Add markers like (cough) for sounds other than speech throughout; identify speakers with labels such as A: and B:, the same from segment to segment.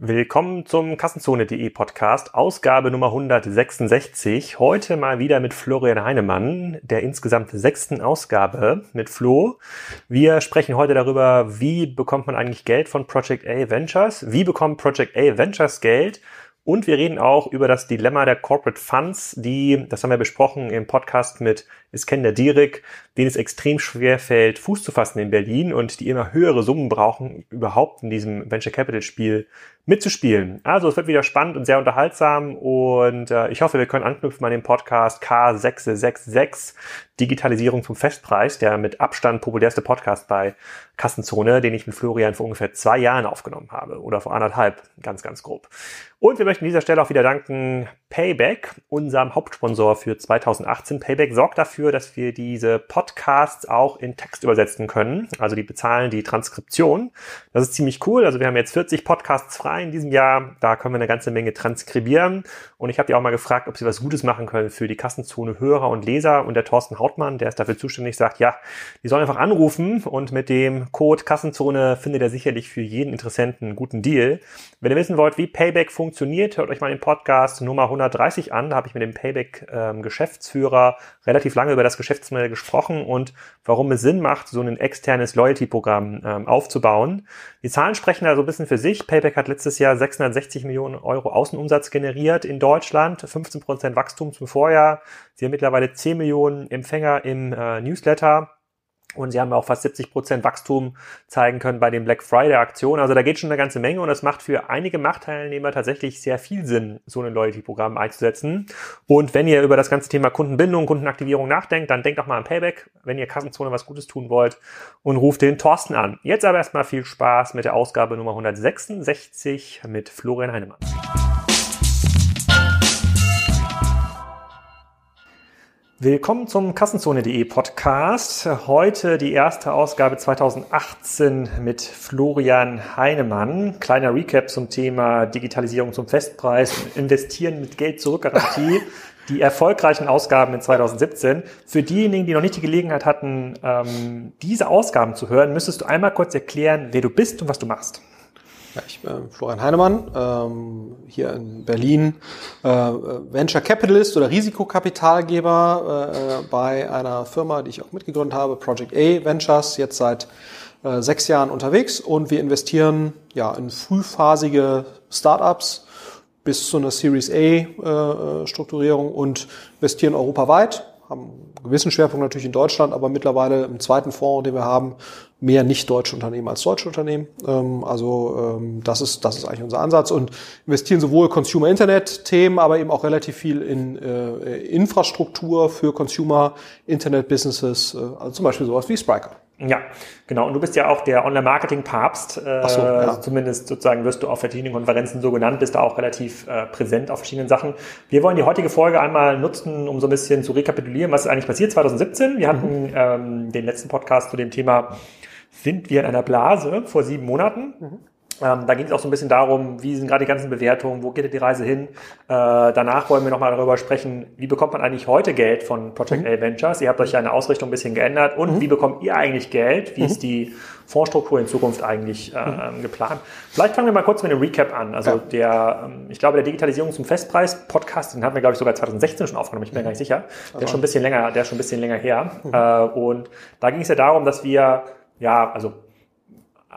A: Willkommen zum Kassenzone.de Podcast, Ausgabe Nummer 166. Heute mal wieder mit Florian Heinemann, der insgesamt sechsten Ausgabe mit Flo. Wir sprechen heute darüber, wie bekommt man eigentlich Geld von Project A Ventures? Wie bekommt Project A Ventures Geld? Und wir reden auch über das Dilemma der Corporate Funds, die, das haben wir besprochen im Podcast mit Iskender Dierik, denen es extrem schwer fällt, Fuß zu fassen in Berlin und die immer höhere Summen brauchen, überhaupt in diesem Venture Capital Spiel mitzuspielen. Also es wird wieder spannend und sehr unterhaltsam und äh, ich hoffe, wir können anknüpfen an den Podcast K666 Digitalisierung zum Festpreis, der mit Abstand populärste Podcast bei Kassenzone, den ich mit Florian vor ungefähr zwei Jahren aufgenommen habe oder vor anderthalb, ganz, ganz grob. Und wir möchten an dieser Stelle auch wieder danken Payback, unserem Hauptsponsor für 2018. Payback sorgt dafür, dass wir diese Podcasts auch in Text übersetzen können. Also die bezahlen die Transkription. Das ist ziemlich cool. Also wir haben jetzt 40 Podcasts frei in diesem Jahr. Da können wir eine ganze Menge transkribieren. Und ich habe die auch mal gefragt, ob sie was Gutes machen können für die Kassenzone Hörer und Leser. Und der Thorsten Hautmann, der ist dafür zuständig, sagt, ja, die sollen einfach anrufen und mit dem Code Kassenzone findet er sicherlich für jeden Interessenten einen guten Deal. Wenn ihr wissen wollt, wie Payback funktioniert, hört euch mal den Podcast Nummer 130 an. Da habe ich mit dem Payback-Geschäftsführer ähm, relativ lange über das Geschäftsmodell gesprochen und warum es Sinn macht, so ein externes Loyalty-Programm ähm, aufzubauen. Die Zahlen sprechen da so ein bisschen für sich. Payback hat letztes Jahr 660 Millionen Euro Außenumsatz generiert in Deutschland, 15 Prozent Wachstum zum Vorjahr. Sie haben mittlerweile 10 Millionen Empfänger im äh, Newsletter. Und sie haben auch fast 70 Prozent Wachstum zeigen können bei den Black Friday Aktionen. Also da geht schon eine ganze Menge und es macht für einige Machtteilnehmer tatsächlich sehr viel Sinn, so ein Loyalty-Programm einzusetzen. Und wenn ihr über das ganze Thema Kundenbindung, Kundenaktivierung nachdenkt, dann denkt doch mal an Payback, wenn ihr Kassenzone was Gutes tun wollt und ruft den Thorsten an. Jetzt aber erstmal viel Spaß mit der Ausgabe Nummer 166 mit Florian Heinemann. Willkommen zum Kassenzone.de Podcast. Heute die erste Ausgabe 2018 mit Florian Heinemann. Kleiner Recap zum Thema Digitalisierung zum Festpreis, Investieren mit Geld zurück Garantie. (laughs) Die erfolgreichen Ausgaben in 2017. Für diejenigen, die noch nicht die Gelegenheit hatten, ähm, diese Ausgaben zu hören, müsstest du einmal kurz erklären, wer du bist und was du machst.
B: Ich bin Florian Heinemann, ähm, hier in Berlin äh, Venture Capitalist oder Risikokapitalgeber äh, bei einer Firma, die ich auch mitgegründet habe, Project A Ventures, jetzt seit äh, sechs Jahren unterwegs. Und wir investieren ja in frühphasige Startups bis zu einer Series A äh, Strukturierung und investieren europaweit haben gewissen Schwerpunkt natürlich in Deutschland, aber mittlerweile im zweiten Fonds, den wir haben, mehr nicht deutsche Unternehmen als deutsche Unternehmen. Ähm, also ähm, das ist das ist eigentlich unser Ansatz und investieren sowohl Consumer Internet Themen, aber eben auch relativ viel in äh, Infrastruktur für Consumer Internet Businesses, äh, also zum Beispiel sowas wie Spriker.
A: Ja, genau. Und du bist ja auch der Online-Marketing-Papst. Äh, so, ja. also zumindest sozusagen wirst du auf verschiedenen Konferenzen so genannt, bist da auch relativ äh, präsent auf verschiedenen Sachen. Wir wollen die heutige Folge einmal nutzen, um so ein bisschen zu rekapitulieren, was ist eigentlich passiert 2017. Wir hatten mhm. ähm, den letzten Podcast zu dem Thema, sind wir in einer Blase vor sieben Monaten? Mhm. Ähm, da ging es auch so ein bisschen darum, wie sind gerade die ganzen Bewertungen, wo geht die Reise hin. Äh, danach wollen wir nochmal darüber sprechen, wie bekommt man eigentlich heute Geld von Project mhm. A Ventures? Ihr habt euch ja eine Ausrichtung ein bisschen geändert. Und mhm. wie bekommt ihr eigentlich Geld? Wie mhm. ist die Fondsstruktur in Zukunft eigentlich äh, mhm. geplant? Vielleicht fangen wir mal kurz mit einem Recap an. Also ja. der, ähm, ich glaube, der Digitalisierung zum Festpreis Podcast, den hatten wir, glaube ich, sogar 2016 schon aufgenommen, ich bin mir gar nicht sicher. Der ist schon ein bisschen länger, der ist schon ein bisschen länger her. Mhm. Äh, und da ging es ja darum, dass wir ja, also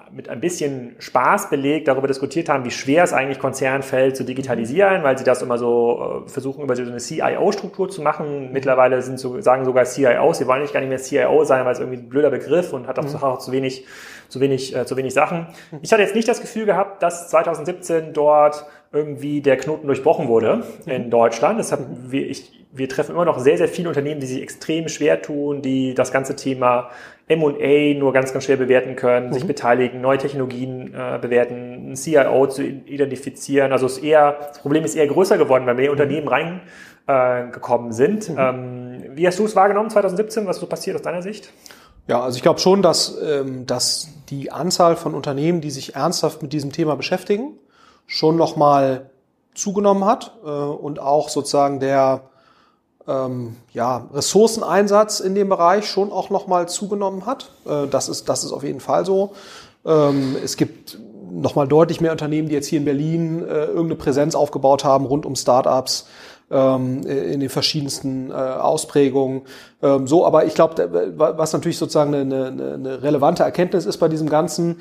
A: mit ein bisschen Spaß belegt darüber diskutiert haben, wie schwer es eigentlich Konzernen fällt zu digitalisieren, weil sie das immer so äh, versuchen, über so eine CIO-Struktur zu machen. Mittlerweile sind so, sagen sogar CIOs, sie wollen nicht gar nicht mehr CIO sein, weil es irgendwie ein blöder Begriff und hat auch, mhm. auch zu wenig, zu wenig, äh, zu wenig Sachen. Ich hatte jetzt nicht das Gefühl gehabt, dass 2017 dort irgendwie der Knoten durchbrochen wurde mhm. in Deutschland. Deshalb, wir, ich, wir treffen immer noch sehr, sehr viele Unternehmen, die sich extrem schwer tun, die das ganze Thema M&A nur ganz, ganz schwer bewerten können, mhm. sich beteiligen, neue Technologien äh, bewerten, ein CIO zu identifizieren. Also es ist eher, das Problem ist eher größer geworden, weil mehr mhm. Unternehmen reingekommen äh, sind. Mhm. Ähm, wie hast du es wahrgenommen 2017? Was ist so passiert aus deiner Sicht?
B: Ja, also ich glaube schon, dass, ähm, dass die Anzahl von Unternehmen, die sich ernsthaft mit diesem Thema beschäftigen, schon nochmal zugenommen hat äh, und auch sozusagen der ähm, ja, Ressourceneinsatz in dem Bereich schon auch nochmal zugenommen hat. Äh, das, ist, das ist auf jeden Fall so. Ähm, es gibt nochmal deutlich mehr Unternehmen, die jetzt hier in Berlin äh, irgendeine Präsenz aufgebaut haben rund um Startups ähm, in den verschiedensten äh, Ausprägungen. Ähm, so, aber ich glaube, was natürlich sozusagen eine, eine, eine relevante Erkenntnis ist bei diesem Ganzen,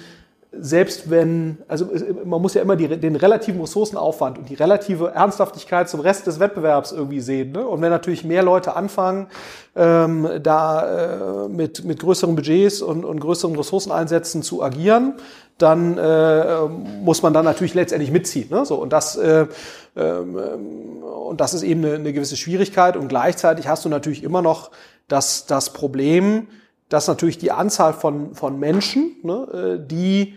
B: selbst wenn, also man muss ja immer die, den relativen Ressourcenaufwand und die relative Ernsthaftigkeit zum Rest des Wettbewerbs irgendwie sehen. Ne? Und wenn natürlich mehr Leute anfangen, ähm, da äh, mit, mit größeren Budgets und, und größeren Ressourceneinsätzen zu agieren, dann äh, muss man dann natürlich letztendlich mitziehen. Ne? So, und, das, äh, ähm, und das ist eben eine, eine gewisse Schwierigkeit. Und gleichzeitig hast du natürlich immer noch das, das Problem, dass natürlich die Anzahl von, von Menschen, ne, äh, die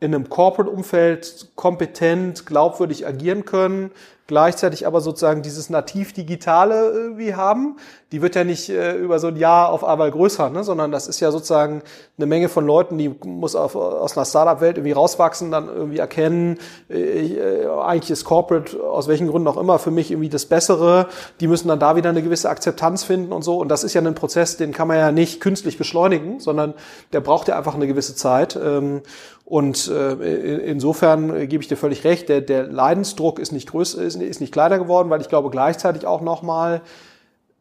B: in einem Corporate-Umfeld kompetent, glaubwürdig agieren können, gleichzeitig aber sozusagen dieses nativ Digitale irgendwie haben. Die wird ja nicht äh, über so ein Jahr auf einmal größer, ne? sondern das ist ja sozusagen eine Menge von Leuten, die muss auf, aus einer Startup-Welt irgendwie rauswachsen, dann irgendwie erkennen, äh, äh, eigentlich ist Corporate aus welchen Gründen auch immer für mich irgendwie das Bessere. Die müssen dann da wieder eine gewisse Akzeptanz finden und so. Und das ist ja ein Prozess, den kann man ja nicht künstlich beschleunigen, sondern der braucht ja einfach eine gewisse Zeit. Ähm, und äh, insofern gebe ich dir völlig recht, der, der Leidensdruck ist nicht größer, ist, nicht kleiner geworden, weil ich glaube gleichzeitig auch nochmal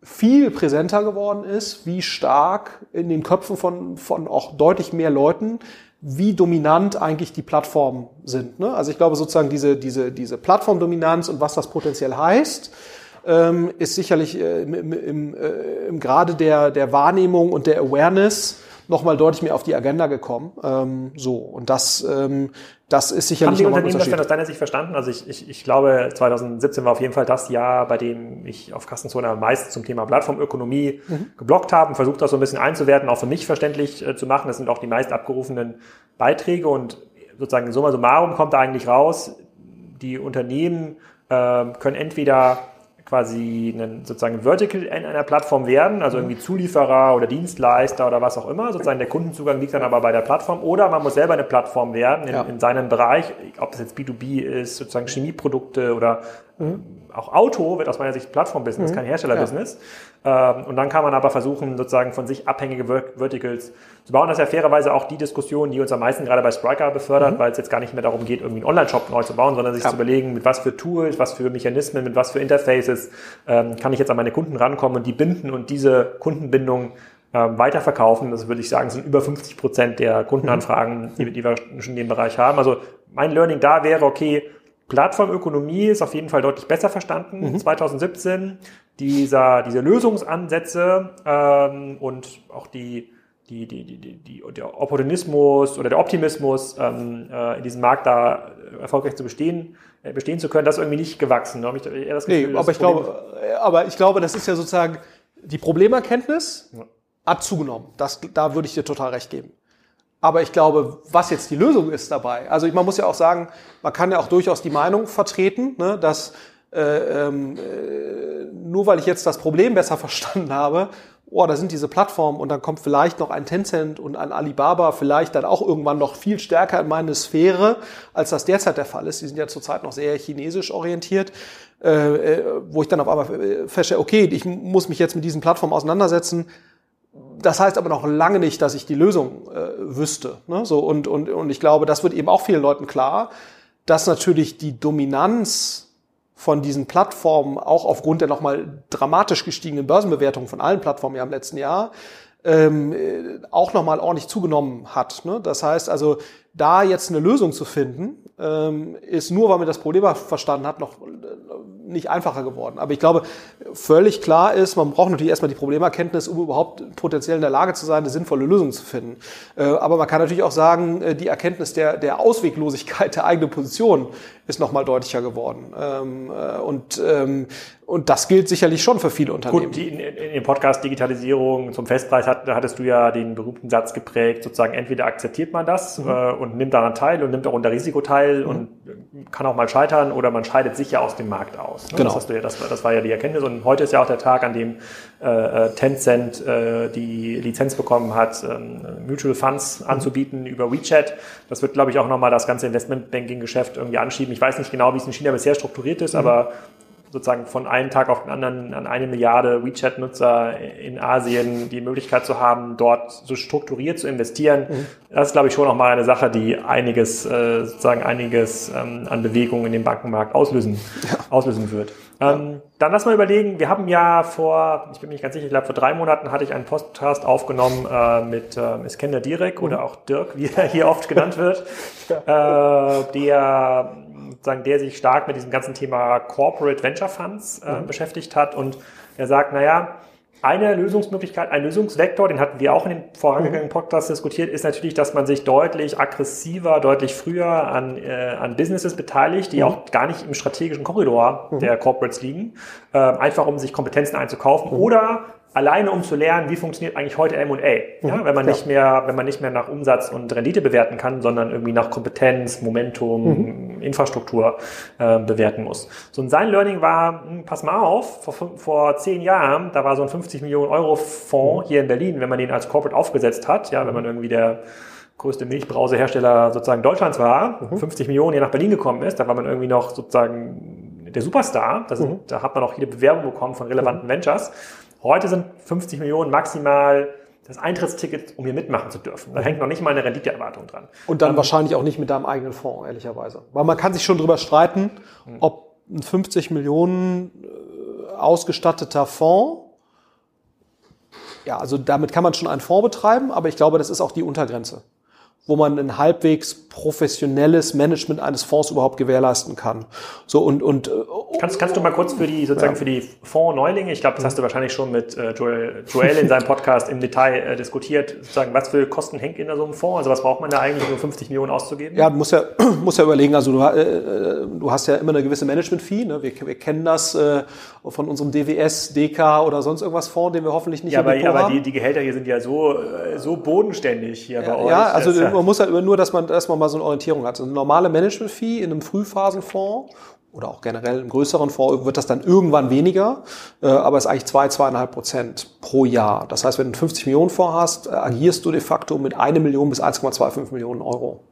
B: viel präsenter geworden ist, wie stark in den Köpfen von, von auch deutlich mehr Leuten, wie dominant eigentlich die Plattformen sind. Ne? Also ich glaube sozusagen diese, diese, diese Plattformdominanz und was das potenziell heißt, ähm, ist sicherlich äh, im, im, äh, im Grade der, der Wahrnehmung und der Awareness nochmal deutlich mehr auf die Agenda gekommen. Ähm, so, und das, ähm, das ist sicherlich
A: Haben die Unternehmen das denn aus deiner Sicht verstanden? Also ich, ich, ich glaube, 2017 war auf jeden Fall das Jahr, bei dem ich auf Kassenzone am meisten zum Thema Plattformökonomie mhm. geblockt habe und versucht das so ein bisschen einzuwerten, auch für mich verständlich äh, zu machen. Das sind auch die meist abgerufenen Beiträge und sozusagen summa summarum kommt da eigentlich raus, die Unternehmen äh, können entweder quasi einen, sozusagen Vertical in einer Plattform werden, also irgendwie Zulieferer oder Dienstleister oder was auch immer. Sozusagen der Kundenzugang liegt dann aber bei der Plattform oder man muss selber eine Plattform werden in, ja. in seinem Bereich, ob das jetzt B2B ist, sozusagen Chemieprodukte oder. Auch Auto wird aus meiner Sicht Plattform-Business, mhm. kein Hersteller-Business. Ja. Ähm, und dann kann man aber versuchen, sozusagen von sich abhängige Verticals zu bauen. Das ist ja fairerweise auch die Diskussion, die uns am meisten gerade bei Spriker befördert, mhm. weil es jetzt gar nicht mehr darum geht, irgendwie einen Online-Shop neu zu bauen, sondern sich ja. zu überlegen, mit was für Tools, was für Mechanismen, mit was für Interfaces ähm, kann ich jetzt an meine Kunden rankommen und die binden und diese Kundenbindung ähm, weiterverkaufen. Das würde ich sagen, sind über 50 Prozent der Kundenanfragen, die, die wir schon in dem Bereich haben. Also mein Learning da wäre, okay, Plattformökonomie ist auf jeden Fall deutlich besser verstanden. Mhm. 2017 dieser, diese Lösungsansätze ähm, und auch die, die, die, die, die, der Opportunismus oder der Optimismus ähm, äh, in diesem Markt da erfolgreich zu bestehen, äh, bestehen zu können, das ist irgendwie nicht gewachsen. Habe ich
B: eher das Gefühl, nee, aber ich, glaube, aber ich glaube, das ist ja sozusagen die Problemerkenntnis ja. hat zugenommen. Das, da würde ich dir total recht geben. Aber ich glaube, was jetzt die Lösung ist dabei, also man muss ja auch sagen, man kann ja auch durchaus die Meinung vertreten, ne, dass äh, ähm, äh, nur weil ich jetzt das Problem besser (laughs) verstanden habe, oh, da sind diese Plattformen und dann kommt vielleicht noch ein Tencent und ein Alibaba vielleicht dann auch irgendwann noch viel stärker in meine Sphäre, als das derzeit der Fall ist. Die sind ja zurzeit noch sehr chinesisch orientiert, äh, äh wo ich dann auf einmal feststelle, okay, ich muss mich jetzt mit diesen Plattformen auseinandersetzen das heißt aber noch lange nicht, dass ich die Lösung äh, wüsste. Ne? So, und, und, und ich glaube, das wird eben auch vielen Leuten klar, dass natürlich die Dominanz von diesen Plattformen auch aufgrund der nochmal dramatisch gestiegenen Börsenbewertungen von allen Plattformen ja im letzten Jahr ähm, äh, auch nochmal ordentlich zugenommen hat. Ne? Das heißt also, da jetzt eine Lösung zu finden, ähm, ist nur, weil man das Problem verstanden hat, noch nicht einfacher geworden. Aber ich glaube, völlig klar ist, man braucht natürlich erstmal die Problemerkenntnis, um überhaupt potenziell in der Lage zu sein, eine sinnvolle Lösung zu finden. Äh, aber man kann natürlich auch sagen, äh, die Erkenntnis der, der Ausweglosigkeit der eigenen Position ist nochmal deutlicher geworden. Ähm, äh, und, ähm, und das gilt sicherlich schon für viele Unternehmen. Gut,
A: die, in, in dem Podcast Digitalisierung zum Festpreis hat, hattest du ja den berühmten Satz geprägt, sozusagen entweder akzeptiert man das mhm. Und nimmt daran teil und nimmt auch unter Risiko teil mhm. und kann auch mal scheitern oder man scheidet sich ja aus dem Markt aus. Ne? Genau. Das, ja, das, das, war ja die Erkenntnis und heute ist ja auch der Tag, an dem äh, äh Tencent äh, die Lizenz bekommen hat, ähm, Mutual Funds mhm. anzubieten über WeChat. Das wird, glaube ich, auch nochmal das ganze Investmentbanking-Geschäft irgendwie anschieben. Ich weiß nicht genau, wie es in China bisher strukturiert ist, mhm. aber sozusagen von einem Tag auf den anderen an eine Milliarde WeChat-Nutzer in Asien die Möglichkeit zu haben, dort so strukturiert zu investieren. Mhm. Das ist, glaube ich, schon noch mal eine Sache, die einiges, äh, sozusagen einiges ähm, an Bewegung in dem Bankenmarkt auslösen, ja. auslösen wird. Ähm, dann lass mal überlegen, wir haben ja vor, ich bin mir nicht ganz sicher, ich glaube vor drei Monaten hatte ich einen Podcast aufgenommen äh, mit äh, Iskender Direk mhm. oder auch Dirk, wie er hier oft genannt wird, (laughs) ja. äh, der sozusagen, der sich stark mit diesem ganzen Thema Corporate Venture Funds äh, mhm. beschäftigt hat und er sagt, naja, eine Lösungsmöglichkeit, ein Lösungsvektor, den hatten wir auch in den vorangegangenen mhm. Podcasts diskutiert, ist natürlich, dass man sich deutlich aggressiver, deutlich früher an, äh, an Businesses beteiligt, die mhm. auch gar nicht im strategischen Korridor mhm. der Corporates liegen, äh, einfach um sich Kompetenzen einzukaufen mhm. oder alleine um zu lernen, wie funktioniert eigentlich heute M&A, ja, mhm. wenn man ja. nicht mehr, wenn man nicht mehr nach Umsatz und Rendite bewerten kann, sondern irgendwie nach Kompetenz, Momentum, mhm. Infrastruktur äh, bewerten muss. So ein sein Learning war, hm, pass mal auf, vor, vor zehn Jahren, da war so ein 50 Millionen Euro Fonds mhm. hier in Berlin, wenn man den als Corporate aufgesetzt hat, ja, wenn man irgendwie der größte Milchbrausehersteller sozusagen Deutschlands war, 50 mhm. Millionen hier nach Berlin gekommen ist, da war man irgendwie noch sozusagen der Superstar. Das, mhm. Da hat man auch viele Bewerbungen bekommen von relevanten mhm. Ventures. Heute sind 50 Millionen maximal das Eintrittsticket, um hier mitmachen zu dürfen. Da hängt noch nicht mal eine Renditeerwartung dran.
B: Und dann ähm, wahrscheinlich auch nicht mit deinem eigenen Fonds, ehrlicherweise. Weil man kann sich schon drüber streiten, hm. ob ein 50 Millionen äh, ausgestatteter Fonds, ja, also damit kann man schon einen Fonds betreiben, aber ich glaube, das ist auch die Untergrenze wo man ein halbwegs professionelles Management eines Fonds überhaupt gewährleisten kann. So und und äh,
A: kannst kannst du mal kurz für die sozusagen ja. für die Fondsneulinge, ich glaube, das hast du wahrscheinlich schon mit äh, Joel, Joel in seinem Podcast im Detail äh, diskutiert, sozusagen, was für Kosten hängt in so einem Fonds? Also was braucht man da eigentlich, um 50 Millionen auszugeben?
B: Ja, du musst ja (clears throat) musst ja überlegen. Also du, äh, du hast ja immer eine gewisse Management-Fee. Ne? Wir, wir kennen das äh, von unserem DWS, DK oder sonst irgendwas Fonds, den wir hoffentlich nicht
A: ja, aber, aber die, die Gehälter hier sind ja so äh, so bodenständig hier
B: ja,
A: bei euch.
B: Ja, also man muss halt nur, dass man, dass man mal so eine Orientierung hat. Also eine normale Management-Fee in einem Frühphasenfonds oder auch generell im größeren Fonds wird das dann irgendwann weniger, äh, aber es ist eigentlich zwei, zweieinhalb Prozent pro Jahr. Das heißt, wenn du einen 50 Millionen Fonds hast, äh, agierst du de facto mit eine Million bis 1,25 Millionen Euro.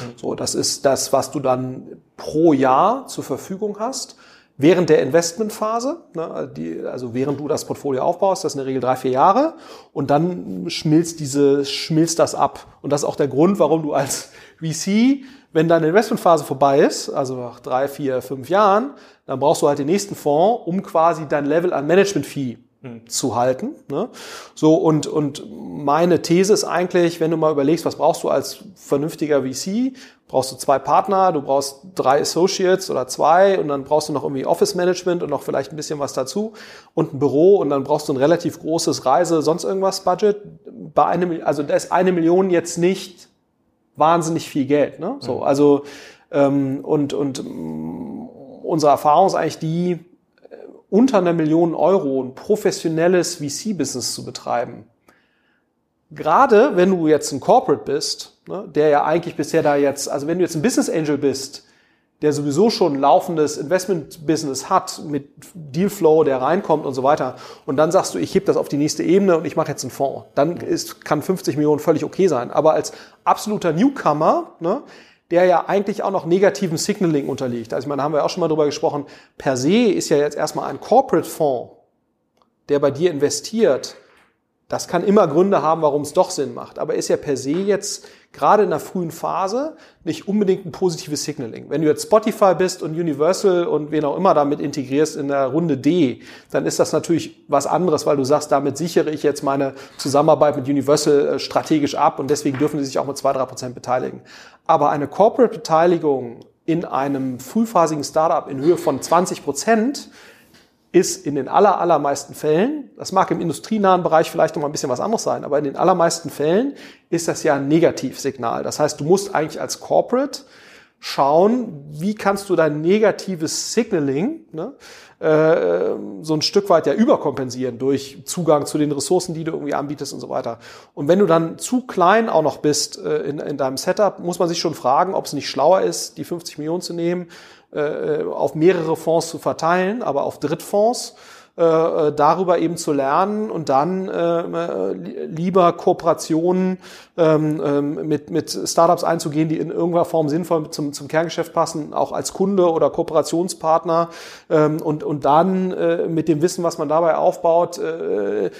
B: Mhm. So, das ist das, was du dann pro Jahr zur Verfügung hast während der Investmentphase, ne, die, also während du das Portfolio aufbaust, das ist in der Regel drei, vier Jahre, und dann schmilzt diese, schmilzt das ab. Und das ist auch der Grund, warum du als VC, wenn deine Investmentphase vorbei ist, also nach drei, vier, fünf Jahren, dann brauchst du halt den nächsten Fonds, um quasi dein Level an Management Fee. Zu halten. Ne? So und und meine These ist eigentlich, wenn du mal überlegst, was brauchst du als vernünftiger VC, brauchst du zwei Partner, du brauchst drei Associates oder zwei und dann brauchst du noch irgendwie Office Management und noch vielleicht ein bisschen was dazu und ein Büro und dann brauchst du ein relativ großes Reise, sonst irgendwas Budget. Bei einem, also da ist eine Million jetzt nicht wahnsinnig viel Geld. Ne? So, mhm. also ähm, und und mm, unsere Erfahrung ist eigentlich die, unter einer Million Euro ein professionelles VC-Business zu betreiben. Gerade wenn du jetzt ein Corporate bist, ne, der ja eigentlich bisher da jetzt, also wenn du jetzt ein Business Angel bist, der sowieso schon ein laufendes Investment-Business hat mit Dealflow, der reinkommt und so weiter, und dann sagst du, ich heb das auf die nächste Ebene und ich mache jetzt einen Fonds, dann ist, kann 50 Millionen völlig okay sein. Aber als absoluter Newcomer, ne, der ja eigentlich auch noch negativen Signaling unterliegt. Also ich meine, da haben wir auch schon mal drüber gesprochen, per se ist ja jetzt erstmal ein Corporate-Fonds, der bei dir investiert, das kann immer Gründe haben, warum es doch Sinn macht, aber ist ja per se jetzt gerade in der frühen Phase nicht unbedingt ein positives Signaling. Wenn du jetzt Spotify bist und Universal und wen auch immer damit integrierst in der Runde D, dann ist das natürlich was anderes, weil du sagst, damit sichere ich jetzt meine Zusammenarbeit mit Universal äh, strategisch ab und deswegen dürfen sie sich auch mit zwei drei Prozent beteiligen. Aber eine Corporate-Beteiligung in einem frühphasigen Startup in Höhe von 20 Prozent ist in den aller, allermeisten Fällen, das mag im industrienahen Bereich vielleicht noch mal ein bisschen was anderes sein, aber in den allermeisten Fällen ist das ja ein Negativsignal. Das heißt, du musst eigentlich als Corporate schauen, wie kannst du dein negatives Signaling ne, äh, so ein Stück weit ja überkompensieren durch Zugang zu den Ressourcen, die du irgendwie anbietest und so weiter. Und wenn du dann zu klein auch noch bist äh, in, in deinem Setup, muss man sich schon fragen, ob es nicht schlauer ist, die 50 Millionen zu nehmen, auf mehrere Fonds zu verteilen, aber auf Drittfonds äh, äh, darüber eben zu lernen und dann äh, äh lieber Kooperationen ähm, ähm, mit, mit Startups einzugehen, die in irgendeiner Form sinnvoll zum, zum Kerngeschäft passen, auch als Kunde oder Kooperationspartner ähm, und, und dann äh, mit dem Wissen, was man dabei aufbaut, äh,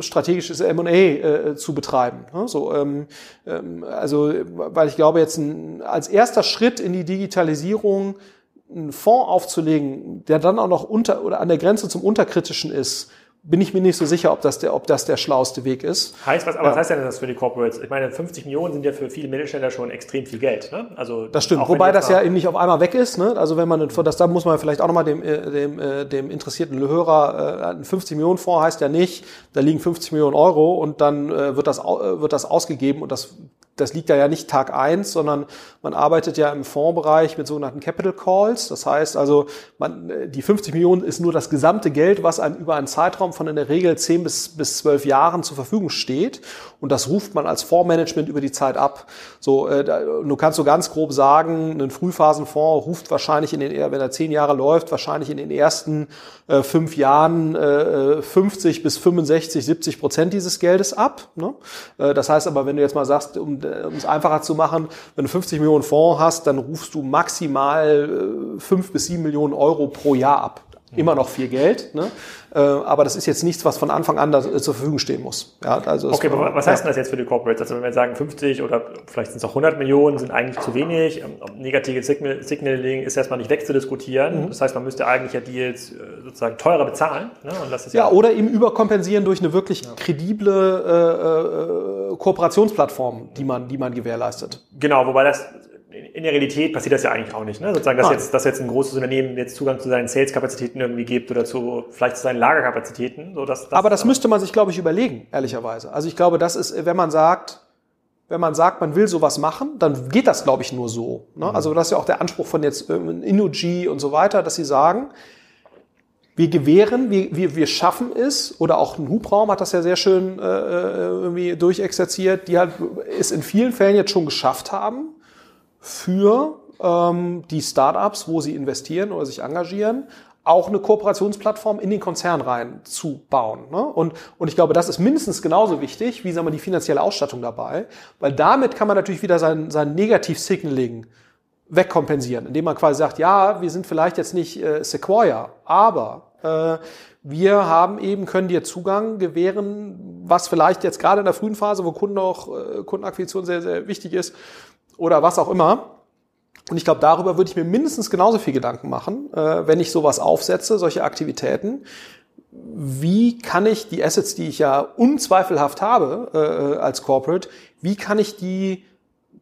B: strategisches M&A äh, zu betreiben. Ne? So, ähm, ähm, also, weil ich glaube, jetzt ein, als erster Schritt in die Digitalisierung einen Fonds aufzulegen, der dann auch noch unter oder an der Grenze zum Unterkritischen ist, bin ich mir nicht so sicher, ob das der, ob das der schlauste Weg ist.
A: Heißt was, aber ja. was heißt denn das für die Corporates? Ich meine, 50 Millionen sind ja für viele Mittelständler schon extrem viel Geld. Ne?
B: Also das stimmt. Wobei das ja eben nicht auf einmal weg ist. Ne? Also wenn man das, da muss man vielleicht auch nochmal dem, äh, dem, äh, dem interessierten Hörer, äh, ein 50 Millionen Fonds heißt ja nicht, da liegen 50 Millionen Euro und dann äh, wird das äh, wird das ausgegeben und das das liegt da ja nicht Tag eins, sondern man arbeitet ja im Fondsbereich mit sogenannten Capital Calls. Das heißt also, man, die 50 Millionen ist nur das gesamte Geld, was einem über einen Zeitraum von in der Regel 10 bis, bis 12 Jahren zur Verfügung steht. Und das ruft man als Fondsmanagement über die Zeit ab. So, äh, du kannst so ganz grob sagen, ein Frühphasenfonds ruft wahrscheinlich in den, wenn er 10 Jahre läuft, wahrscheinlich in den ersten äh, fünf Jahren äh, 50 bis 65, 70 Prozent dieses Geldes ab. Ne? Äh, das heißt aber, wenn du jetzt mal sagst, um um es einfacher zu machen, wenn du 50 Millionen Fonds hast, dann rufst du maximal äh, 5 bis 7 Millionen Euro pro Jahr ab. Immer noch viel Geld, ne? Äh, aber das ist jetzt nichts, was von Anfang an äh, zur Verfügung stehen muss. Ja,
A: also okay, aber was heißt denn das jetzt für die Corporates? Also wenn wir sagen 50 oder vielleicht sind es auch 100 Millionen, sind eigentlich zu wenig. Ähm, negative Signal, Signaling ist erstmal nicht wegzudiskutieren. Mhm. Das heißt, man müsste eigentlich ja Deals äh, sozusagen teurer bezahlen.
B: Ne? Ja, ja oder eben überkompensieren durch eine wirklich ja. kredible äh, Kooperationsplattform, die man, die man gewährleistet.
A: Genau, wobei das in der Realität passiert das ja eigentlich auch nicht. Ne? Sozusagen, dass jetzt, dass jetzt ein großes Unternehmen jetzt Zugang zu seinen Sales-Kapazitäten irgendwie gibt oder zu vielleicht zu seinen Lagerkapazitäten. So dass,
B: dass Aber das müsste man sich, glaube ich, überlegen, ehrlicherweise. Also ich glaube, das ist, wenn man sagt, wenn man sagt, man will sowas machen, dann geht das, glaube ich, nur so. Ne? Mhm. Also das ist ja auch der Anspruch von jetzt Inuji und so weiter, dass sie sagen, wir gewähren, wir, wir, wir schaffen es, oder auch ein Hubraum hat das ja sehr schön äh, äh irgendwie durchexerziert, die halt es in vielen Fällen jetzt schon geschafft haben, für ähm, die Startups, wo sie investieren oder sich engagieren, auch eine Kooperationsplattform in den Konzern rein zu bauen. Ne? Und, und ich glaube, das ist mindestens genauso wichtig wie sagen wir, die finanzielle Ausstattung dabei, weil damit kann man natürlich wieder sein, sein Negativ-Signaling wegkompensieren, indem man quasi sagt, ja, wir sind vielleicht jetzt nicht äh, Sequoia, aber äh, wir haben eben, können dir Zugang gewähren, was vielleicht jetzt gerade in der frühen Phase, wo Kunden auch, äh, Kundenakquisition sehr, sehr wichtig ist, oder was auch immer. Und ich glaube, darüber würde ich mir mindestens genauso viel Gedanken machen, äh, wenn ich sowas aufsetze, solche Aktivitäten. Wie kann ich die Assets, die ich ja unzweifelhaft habe äh, als Corporate, wie kann ich die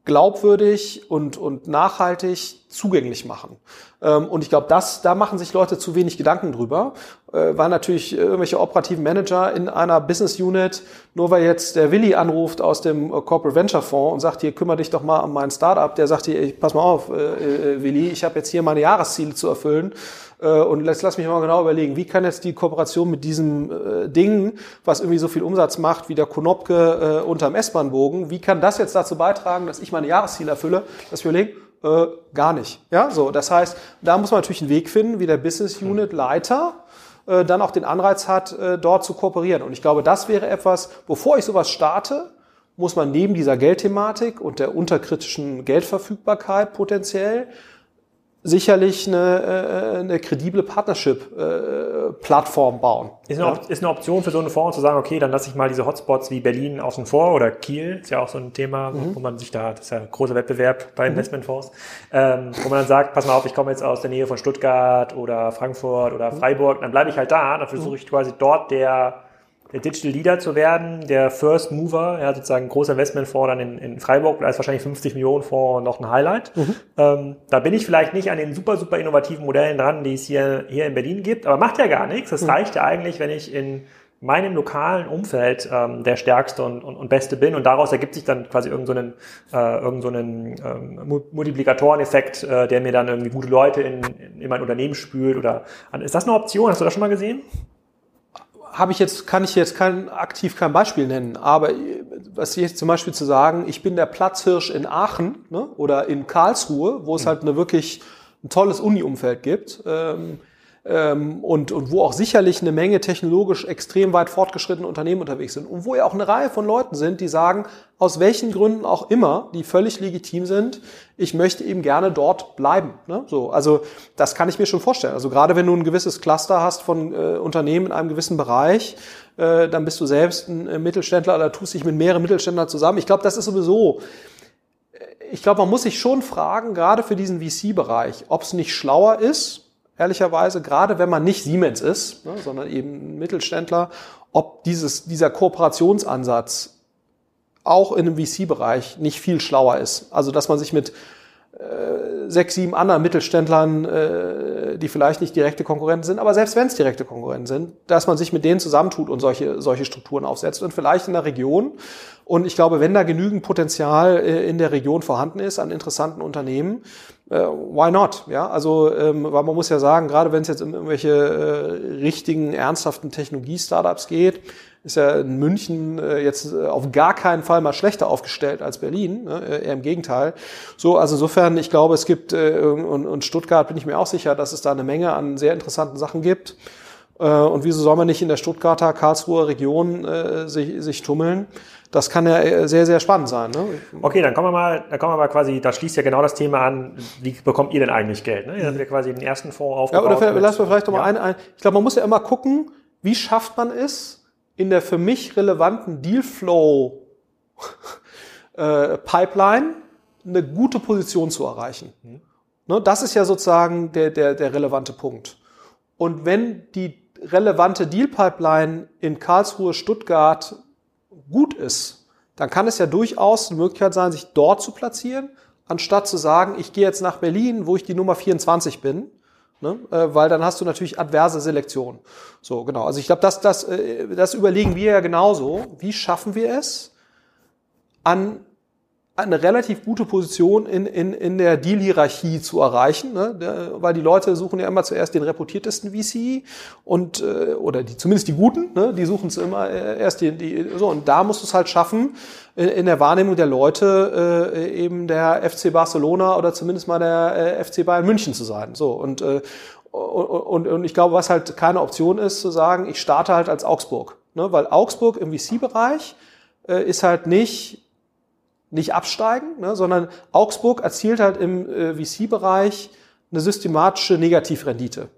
B: glaubwürdig und, und nachhaltig zugänglich machen. Ähm, und ich glaube, das, da machen sich Leute zu wenig Gedanken drüber, äh, weil natürlich irgendwelche operativen Manager in einer Business Unit, nur weil jetzt der Willi anruft aus dem äh, Corporate Venture Fonds und sagt, hier kümmere dich doch mal um mein Startup, der sagt hier, pass mal auf, äh, Willi, ich habe jetzt hier meine Jahresziele zu erfüllen und lass, lass mich mal genau überlegen, wie kann jetzt die Kooperation mit diesem äh, Ding, was irgendwie so viel Umsatz macht wie der Konopke äh, unterm S-Bahn-Bogen, wie kann das jetzt dazu beitragen, dass ich meine Jahresziele erfülle, dass wir überlegen, äh, gar nicht. Ja, so. Das heißt, da muss man natürlich einen Weg finden, wie der Business Unit Leiter äh, dann auch den Anreiz hat, äh, dort zu kooperieren. Und ich glaube, das wäre etwas, bevor ich sowas starte, muss man neben dieser Geldthematik und der unterkritischen Geldverfügbarkeit potenziell sicherlich eine, äh, eine kredible Partnership-Plattform bauen.
A: Ist eine, ja? ist eine Option für so eine Fonds zu sagen, okay, dann lasse ich mal diese Hotspots wie Berlin außen vor oder Kiel, ist ja auch so ein Thema, mhm. wo man sich da, das ist ja ein großer Wettbewerb bei mhm. Investmentfonds, ähm, wo man dann sagt, pass mal auf, ich komme jetzt aus der Nähe von Stuttgart oder Frankfurt oder mhm. Freiburg, dann bleibe ich halt da, dann versuche mhm. ich quasi dort der der Digital Leader zu werden, der First Mover, ja, sozusagen ein großer Investmentfonds dann in, in Freiburg, da ist wahrscheinlich 50 Millionen Fonds noch ein Highlight. Mhm. Ähm, da bin ich vielleicht nicht an den super, super innovativen Modellen dran, die es hier, hier in Berlin gibt, aber macht ja gar nichts. Das mhm. reicht ja eigentlich, wenn ich in meinem lokalen Umfeld ähm, der stärkste und, und, und beste bin und daraus ergibt sich dann quasi irgendeinen so äh, irgend so einen, ähm, Multiplikatoreneffekt, äh, der mir dann irgendwie gute Leute in, in mein Unternehmen spült oder ist das eine Option? Hast du das schon mal gesehen?
B: Habe ich jetzt, kann ich jetzt kein, aktiv kein Beispiel nennen, aber was jetzt zum Beispiel zu sagen, ich bin der Platzhirsch in Aachen ne, oder in Karlsruhe, wo es mhm. halt eine wirklich ein tolles Uni-Umfeld gibt, ähm, ähm, und, und wo auch sicherlich eine Menge technologisch extrem weit fortgeschrittene Unternehmen unterwegs sind und wo ja auch eine Reihe von Leuten sind, die sagen, aus welchen Gründen auch immer, die völlig legitim sind, ich möchte eben gerne dort bleiben. Ne? So, also das kann ich mir schon vorstellen. Also gerade wenn du ein gewisses Cluster hast von äh, Unternehmen in einem gewissen Bereich, äh, dann bist du selbst ein äh, Mittelständler oder tust dich mit mehreren Mittelständlern zusammen. Ich glaube, das ist sowieso äh, ich glaube, man muss sich schon fragen, gerade für diesen VC-Bereich, ob es nicht schlauer ist, ehrlicherweise, gerade wenn man nicht Siemens ist, ne, sondern eben Mittelständler, ob dieses, dieser Kooperationsansatz auch in einem VC-Bereich nicht viel schlauer ist. Also dass man sich mit sechs, sieben anderen Mittelständlern, äh, die vielleicht nicht direkte Konkurrenten sind, aber selbst wenn es direkte Konkurrenten sind, dass man sich mit denen zusammentut und solche, solche Strukturen aufsetzt und vielleicht in der Region. Und ich glaube, wenn da genügend Potenzial äh, in der Region vorhanden ist an interessanten Unternehmen, äh, why not? Ja, also ähm, weil man muss ja sagen, gerade wenn es jetzt um irgendwelche äh, richtigen, ernsthaften Technologie-Startups geht, ist ja in München äh, jetzt äh, auf gar keinen Fall mal schlechter aufgestellt als Berlin, ne? Äh, eher im Gegenteil. So, also insofern, ich glaube, es gibt und, und Stuttgart bin ich mir auch sicher, dass es da eine Menge an sehr interessanten Sachen gibt. Und wieso soll man nicht in der Stuttgarter, Karlsruher Region äh, sich, sich tummeln? das kann ja sehr, sehr spannend sein. Ne?
A: Okay, dann kommen wir mal, dann kommen wir mal quasi, da schließt ja genau das Thema an, wie bekommt ihr denn eigentlich Geld? Ne? Ihr habt ja quasi den ersten Fonds aufgebaut.
B: Ja, oder mit, lassen wir vielleicht noch mal ja. ein, ein, ich glaube, man muss ja immer gucken, wie schafft man es, in der für mich relevanten Dealflow (laughs) äh, Pipeline eine gute Position zu erreichen. Ne, das ist ja sozusagen der, der, der relevante Punkt. Und wenn die relevante Deal Pipeline in Karlsruhe, Stuttgart, gut ist, dann kann es ja durchaus eine Möglichkeit sein, sich dort zu platzieren, anstatt zu sagen, ich gehe jetzt nach Berlin, wo ich die Nummer 24 bin, ne? äh, weil dann hast du natürlich adverse Selektion. So, genau. Also ich glaube, das, das, äh, das überlegen wir ja genauso. Wie schaffen wir es, an eine relativ gute Position in, in, in der Deal-Hierarchie zu erreichen, ne? weil die Leute suchen ja immer zuerst den reputiertesten VC und äh, oder die zumindest die guten, ne? die suchen es immer äh, erst die, die so und da musst du es halt schaffen in, in der Wahrnehmung der Leute äh, eben der FC Barcelona oder zumindest mal der äh, FC Bayern München zu sein. So und äh, und, und ich glaube, was halt keine Option ist, zu sagen, ich starte halt als Augsburg, ne? weil Augsburg im VC-Bereich äh, ist halt nicht nicht absteigen, ne, sondern Augsburg erzielt halt im äh, VC-Bereich eine systematische Negativrendite.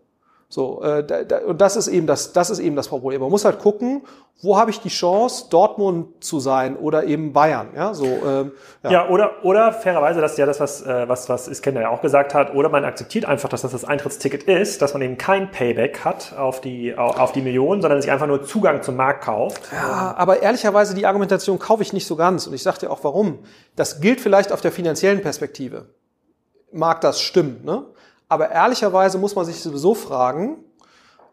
B: So, äh, da, da, und das ist eben das, das ist eben das Problem. Man muss halt gucken, wo habe ich die Chance, Dortmund zu sein oder eben Bayern. Ja, so. Ähm,
A: ja. ja, oder oder fairerweise, das ist ja das, was äh, was was Iskender ja auch gesagt hat. Oder man akzeptiert einfach, dass das das Eintrittsticket ist, dass man eben kein Payback hat auf die auf die Millionen, sondern sich einfach nur Zugang zum Markt kauft.
B: Ja, aber ehrlicherweise die Argumentation kaufe ich nicht so ganz. Und ich sage dir auch, warum. Das gilt vielleicht auf der finanziellen Perspektive. Mag das stimmen, ne? Aber ehrlicherweise muss man sich sowieso fragen,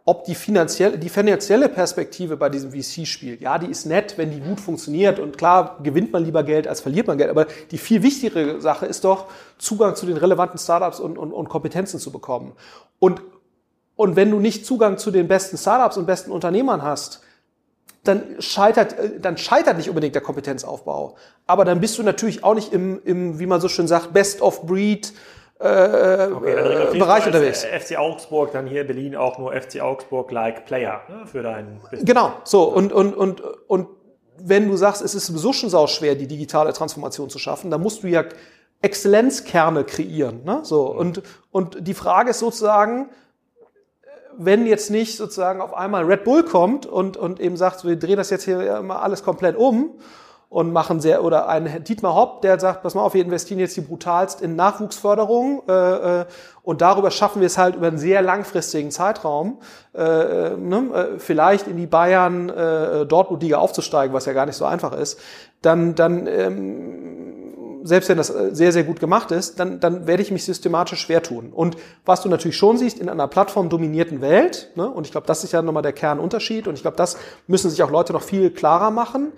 B: ob die finanzielle, die finanzielle Perspektive bei diesem VC-Spiel, ja, die ist nett, wenn die gut funktioniert und klar gewinnt man lieber Geld als verliert man Geld, aber die viel wichtigere Sache ist doch, Zugang zu den relevanten Startups und, und, und Kompetenzen zu bekommen. Und, und wenn du nicht Zugang zu den besten Startups und besten Unternehmern hast, dann scheitert, äh, dann scheitert nicht unbedingt der Kompetenzaufbau. Aber dann bist du natürlich auch nicht im, im wie man so schön sagt, Best of Breed, äh, okay, äh, Bereich unterwegs.
A: FC Augsburg, dann hier Berlin auch nur FC Augsburg-like Player ne, für dein
B: Business. Genau, so und, und, und, und wenn du sagst, es ist sowieso schon sau schwer, die digitale Transformation zu schaffen, dann musst du ja Exzellenzkerne kreieren. Ne? So, mhm. und, und die Frage ist sozusagen, wenn jetzt nicht sozusagen auf einmal Red Bull kommt und, und eben sagt, wir drehen das jetzt hier mal alles komplett um und machen sehr, oder ein Dietmar Hopp, der sagt, pass mal auf, wir investieren jetzt die brutalst in Nachwuchsförderung äh, äh, und darüber schaffen wir es halt über einen sehr langfristigen Zeitraum, äh, äh ne, äh, vielleicht in die Bayern äh, Dortmund-Liga aufzusteigen, was ja gar nicht so einfach ist, dann, dann ähm, selbst wenn das sehr, sehr gut gemacht ist, dann, dann werde ich mich systematisch schwer tun. Und was du natürlich schon siehst, in einer plattformdominierten Welt, ne, und ich glaube, das ist ja nochmal der Kernunterschied, und ich glaube, das müssen sich auch Leute noch viel klarer machen,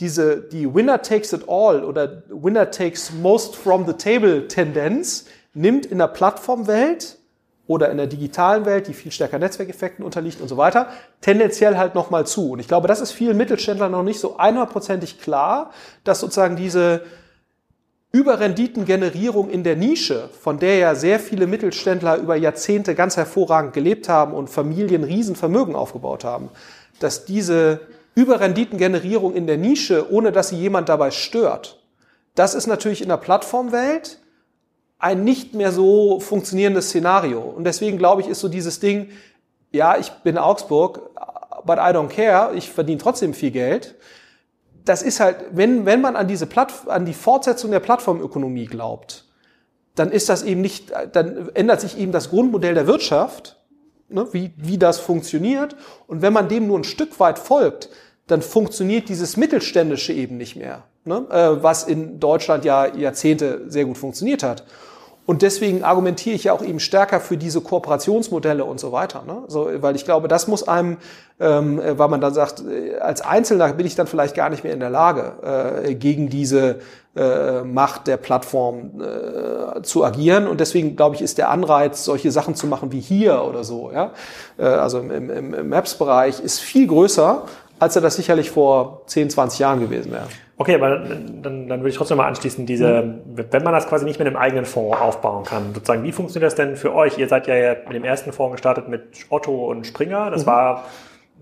B: diese, die Winner takes it all oder Winner takes most from the table Tendenz nimmt in der Plattformwelt oder in der digitalen Welt, die viel stärker Netzwerkeffekten unterliegt und so weiter, tendenziell halt nochmal zu. Und ich glaube, das ist vielen Mittelständlern noch nicht so einhundertprozentig klar, dass sozusagen diese Überrenditengenerierung in der Nische, von der ja sehr viele Mittelständler über Jahrzehnte ganz hervorragend gelebt haben und Familien Riesenvermögen aufgebaut haben, dass diese Überrenditengenerierung in der Nische, ohne dass sie jemand dabei stört, das ist natürlich in der Plattformwelt ein nicht mehr so funktionierendes Szenario. Und deswegen glaube ich, ist so dieses Ding, ja, ich bin Augsburg, but I don't care, ich verdiene trotzdem viel Geld das ist halt, wenn, wenn man an diese Platt, an die Fortsetzung der Plattformökonomie glaubt, dann ist das eben nicht, dann ändert sich eben das Grundmodell der Wirtschaft, ne, wie, wie das funktioniert. Und wenn man dem nur ein Stück weit folgt, dann funktioniert dieses Mittelständische eben nicht mehr, ne, äh, was in Deutschland ja Jahrzehnte sehr gut funktioniert hat. Und deswegen argumentiere ich ja auch eben stärker für diese Kooperationsmodelle und so weiter. Ne? So, weil ich glaube, das muss einem, ähm, weil man dann sagt, äh, als Einzelner bin ich dann vielleicht gar nicht mehr in der Lage, äh, gegen diese äh, Macht der Plattform äh, zu agieren. Und deswegen, glaube ich, ist der Anreiz, solche Sachen zu machen wie hier oder so, ja, äh, also im, im, im Maps-Bereich, ist viel größer, als er das sicherlich vor 10, 20 Jahren gewesen wäre.
A: Okay, aber dann, dann, dann würde ich trotzdem mal anschließen, diese, mhm. wenn man das quasi nicht mit einem eigenen Fonds aufbauen kann, sozusagen, wie funktioniert das denn für euch? Ihr seid ja mit dem ersten Fonds gestartet mit Otto und Springer. Das mhm. war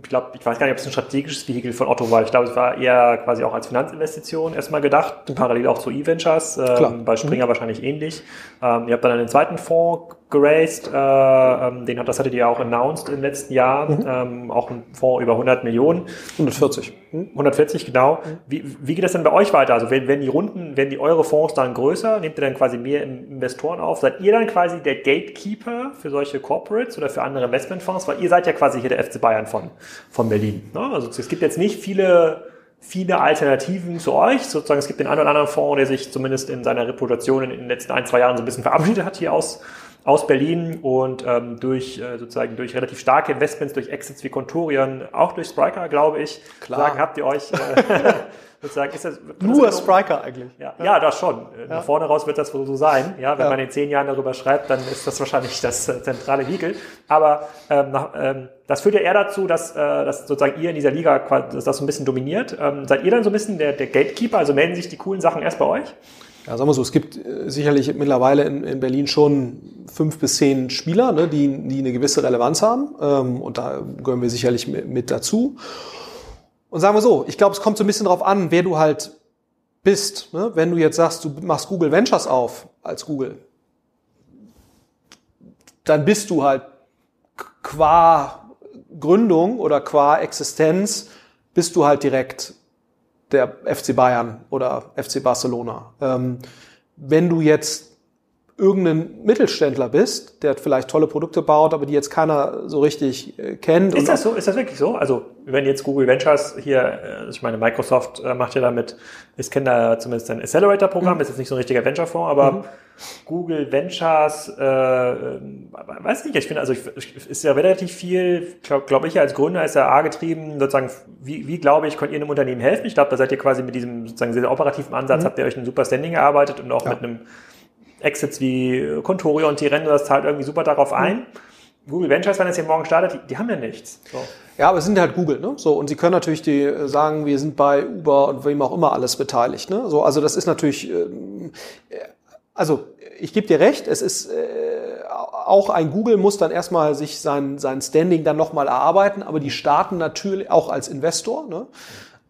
A: ich glaube, ich weiß gar nicht, ob es ein strategisches Vehikel von Otto war. Ich glaube, es war eher quasi auch als Finanzinvestition erstmal gedacht, mhm. parallel auch zu E-Ventures, ähm, bei Springer mhm. wahrscheinlich ähnlich. Ähm, ihr habt dann einen zweiten Fonds geraced, äh, ähm, den hat, das hattet ihr auch announced im letzten Jahr, mhm. ähm, auch ein Fonds über 100 Millionen.
B: 140.
A: 140, genau. Mhm. Wie, wie geht das denn bei euch weiter? Also wenn, wenn die Runden, wenn die eure Fonds dann größer, nehmt ihr dann quasi mehr Investoren auf? Seid ihr dann quasi der Gatekeeper für solche Corporates oder für andere Investmentfonds? Weil ihr seid ja quasi hier der FC Bayern von, von Berlin. Ne? Also es gibt jetzt nicht viele viele Alternativen zu euch. Sozusagen, es gibt den einen oder anderen Fonds, der sich zumindest in seiner Reputation in den letzten ein, zwei Jahren so ein bisschen verabschiedet hat hier aus, aus Berlin und ähm, durch äh, sozusagen durch relativ starke Investments, durch Exits wie Contorion, auch durch Spriker, glaube ich.
B: Klar. Sagen,
A: habt ihr euch äh, (laughs)
B: sozusagen ist das nur das Spriker eigentlich.
A: Ja, ja, das schon. Ja. Nach vorne raus wird das wohl so sein. Ja, wenn ja. man in zehn Jahren darüber schreibt, dann ist das wahrscheinlich das äh, zentrale Vehikel. Aber ähm, nach, ähm, das führt ja eher dazu, dass, äh, dass sozusagen ihr in dieser Liga dass das so ein bisschen dominiert. Ähm, seid ihr dann so ein bisschen der, der Gatekeeper? Also melden sich die coolen Sachen erst bei euch?
B: Ja, sagen wir so, es gibt äh, sicherlich mittlerweile in, in Berlin schon fünf bis zehn Spieler, ne, die, die eine gewisse Relevanz haben. Ähm, und da gehören wir sicherlich mit, mit dazu. Und sagen wir so, ich glaube, es kommt so ein bisschen drauf an, wer du halt bist. Ne? Wenn du jetzt sagst, du machst Google Ventures auf als Google, dann bist du halt qua Gründung oder qua Existenz, bist du halt direkt der FC Bayern oder FC Barcelona. Ähm, wenn du jetzt irgendein Mittelständler bist, der vielleicht tolle Produkte baut, aber die jetzt keiner so richtig äh, kennt.
A: Ist das so? Ist das wirklich so? Also wenn jetzt Google Ventures hier, äh, ich meine Microsoft äh, macht ja damit, ich kenne da zumindest ein Accelerator-Programm, mhm. ist jetzt nicht so ein richtiger Venture-Fonds, aber mhm. Google Ventures, äh, weiß nicht, ich finde, also ich, ist ja relativ viel, glaube glaub ich, als Gründer ist ja A getrieben, sozusagen, wie, wie glaube ich, könnt ihr einem Unternehmen helfen? Ich glaube, da seid ihr quasi mit diesem sozusagen sehr operativen Ansatz, mhm. habt ihr euch ein super Standing erarbeitet und auch ja. mit einem Exits wie Contorio und Tirendo, das zahlt irgendwie super darauf mhm. ein. Google Ventures, wenn es hier morgen startet, die, die haben ja nichts. So.
B: Ja, aber es sind halt Google, ne? So, und sie können natürlich die äh, sagen, wir sind bei Uber und wem auch immer alles beteiligt. Ne? So, also das ist natürlich, ähm, also ich gebe dir recht, es ist äh, auch ein Google muss dann erstmal sich sein, sein Standing dann nochmal erarbeiten, aber die starten natürlich auch als Investor. Ne?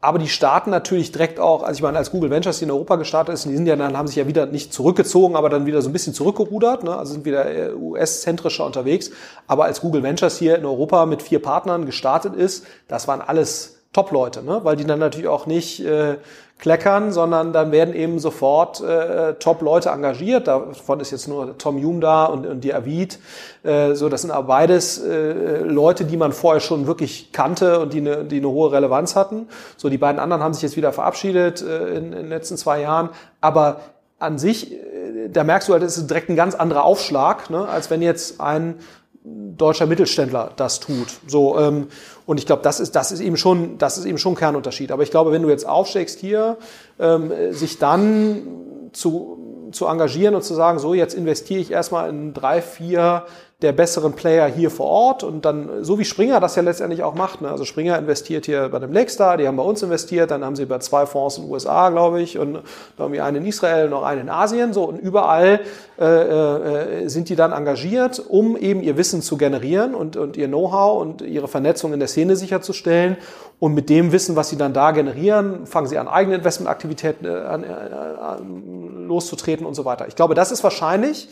B: Aber die starten natürlich direkt auch, also ich meine, als Google Ventures hier in Europa gestartet ist, die sind ja dann, haben sich ja wieder nicht zurückgezogen, aber dann wieder so ein bisschen zurückgerudert, ne? also sind wieder äh, US-zentrischer unterwegs. Aber als Google Ventures hier in Europa mit vier Partnern gestartet ist, das waren alles Top-Leute, ne? weil die dann natürlich auch nicht äh, kleckern, sondern dann werden eben sofort äh, Top-Leute engagiert. Davon ist jetzt nur Tom Hume da und, und die Avid. Äh, so, das sind aber beides äh, Leute, die man vorher schon wirklich kannte und die eine, die eine hohe Relevanz hatten. So, die beiden anderen haben sich jetzt wieder verabschiedet äh, in, in den letzten zwei Jahren. Aber an sich, äh, da merkst du halt, es ist direkt ein ganz anderer Aufschlag, ne, als wenn jetzt ein deutscher Mittelständler das tut. So ähm, und ich glaube, das ist das ist eben schon das ist eben schon Kernunterschied. Aber ich glaube, wenn du jetzt aufsteigst hier, ähm, sich dann zu zu engagieren und zu sagen, so jetzt investiere ich erstmal in drei, vier der besseren Player hier vor Ort und dann, so wie Springer das ja letztendlich auch macht. Ne? Also Springer investiert hier bei dem Lakestar, die haben bei uns investiert, dann haben sie bei zwei Fonds in den USA, glaube ich, und irgendwie einen in Israel, noch einen in Asien, so und überall äh, äh, sind die dann engagiert, um eben ihr Wissen zu generieren und, und ihr Know-how und ihre Vernetzung in der Szene sicherzustellen. Und mit dem Wissen, was sie dann da generieren, fangen sie an, eigene Investmentaktivitäten äh, an, äh, loszutreten und so weiter. Ich glaube, das ist wahrscheinlich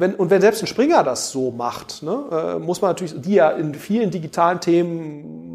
B: wenn, und wenn selbst ein Springer das so macht, ne, äh, muss man natürlich, die ja in vielen digitalen Themen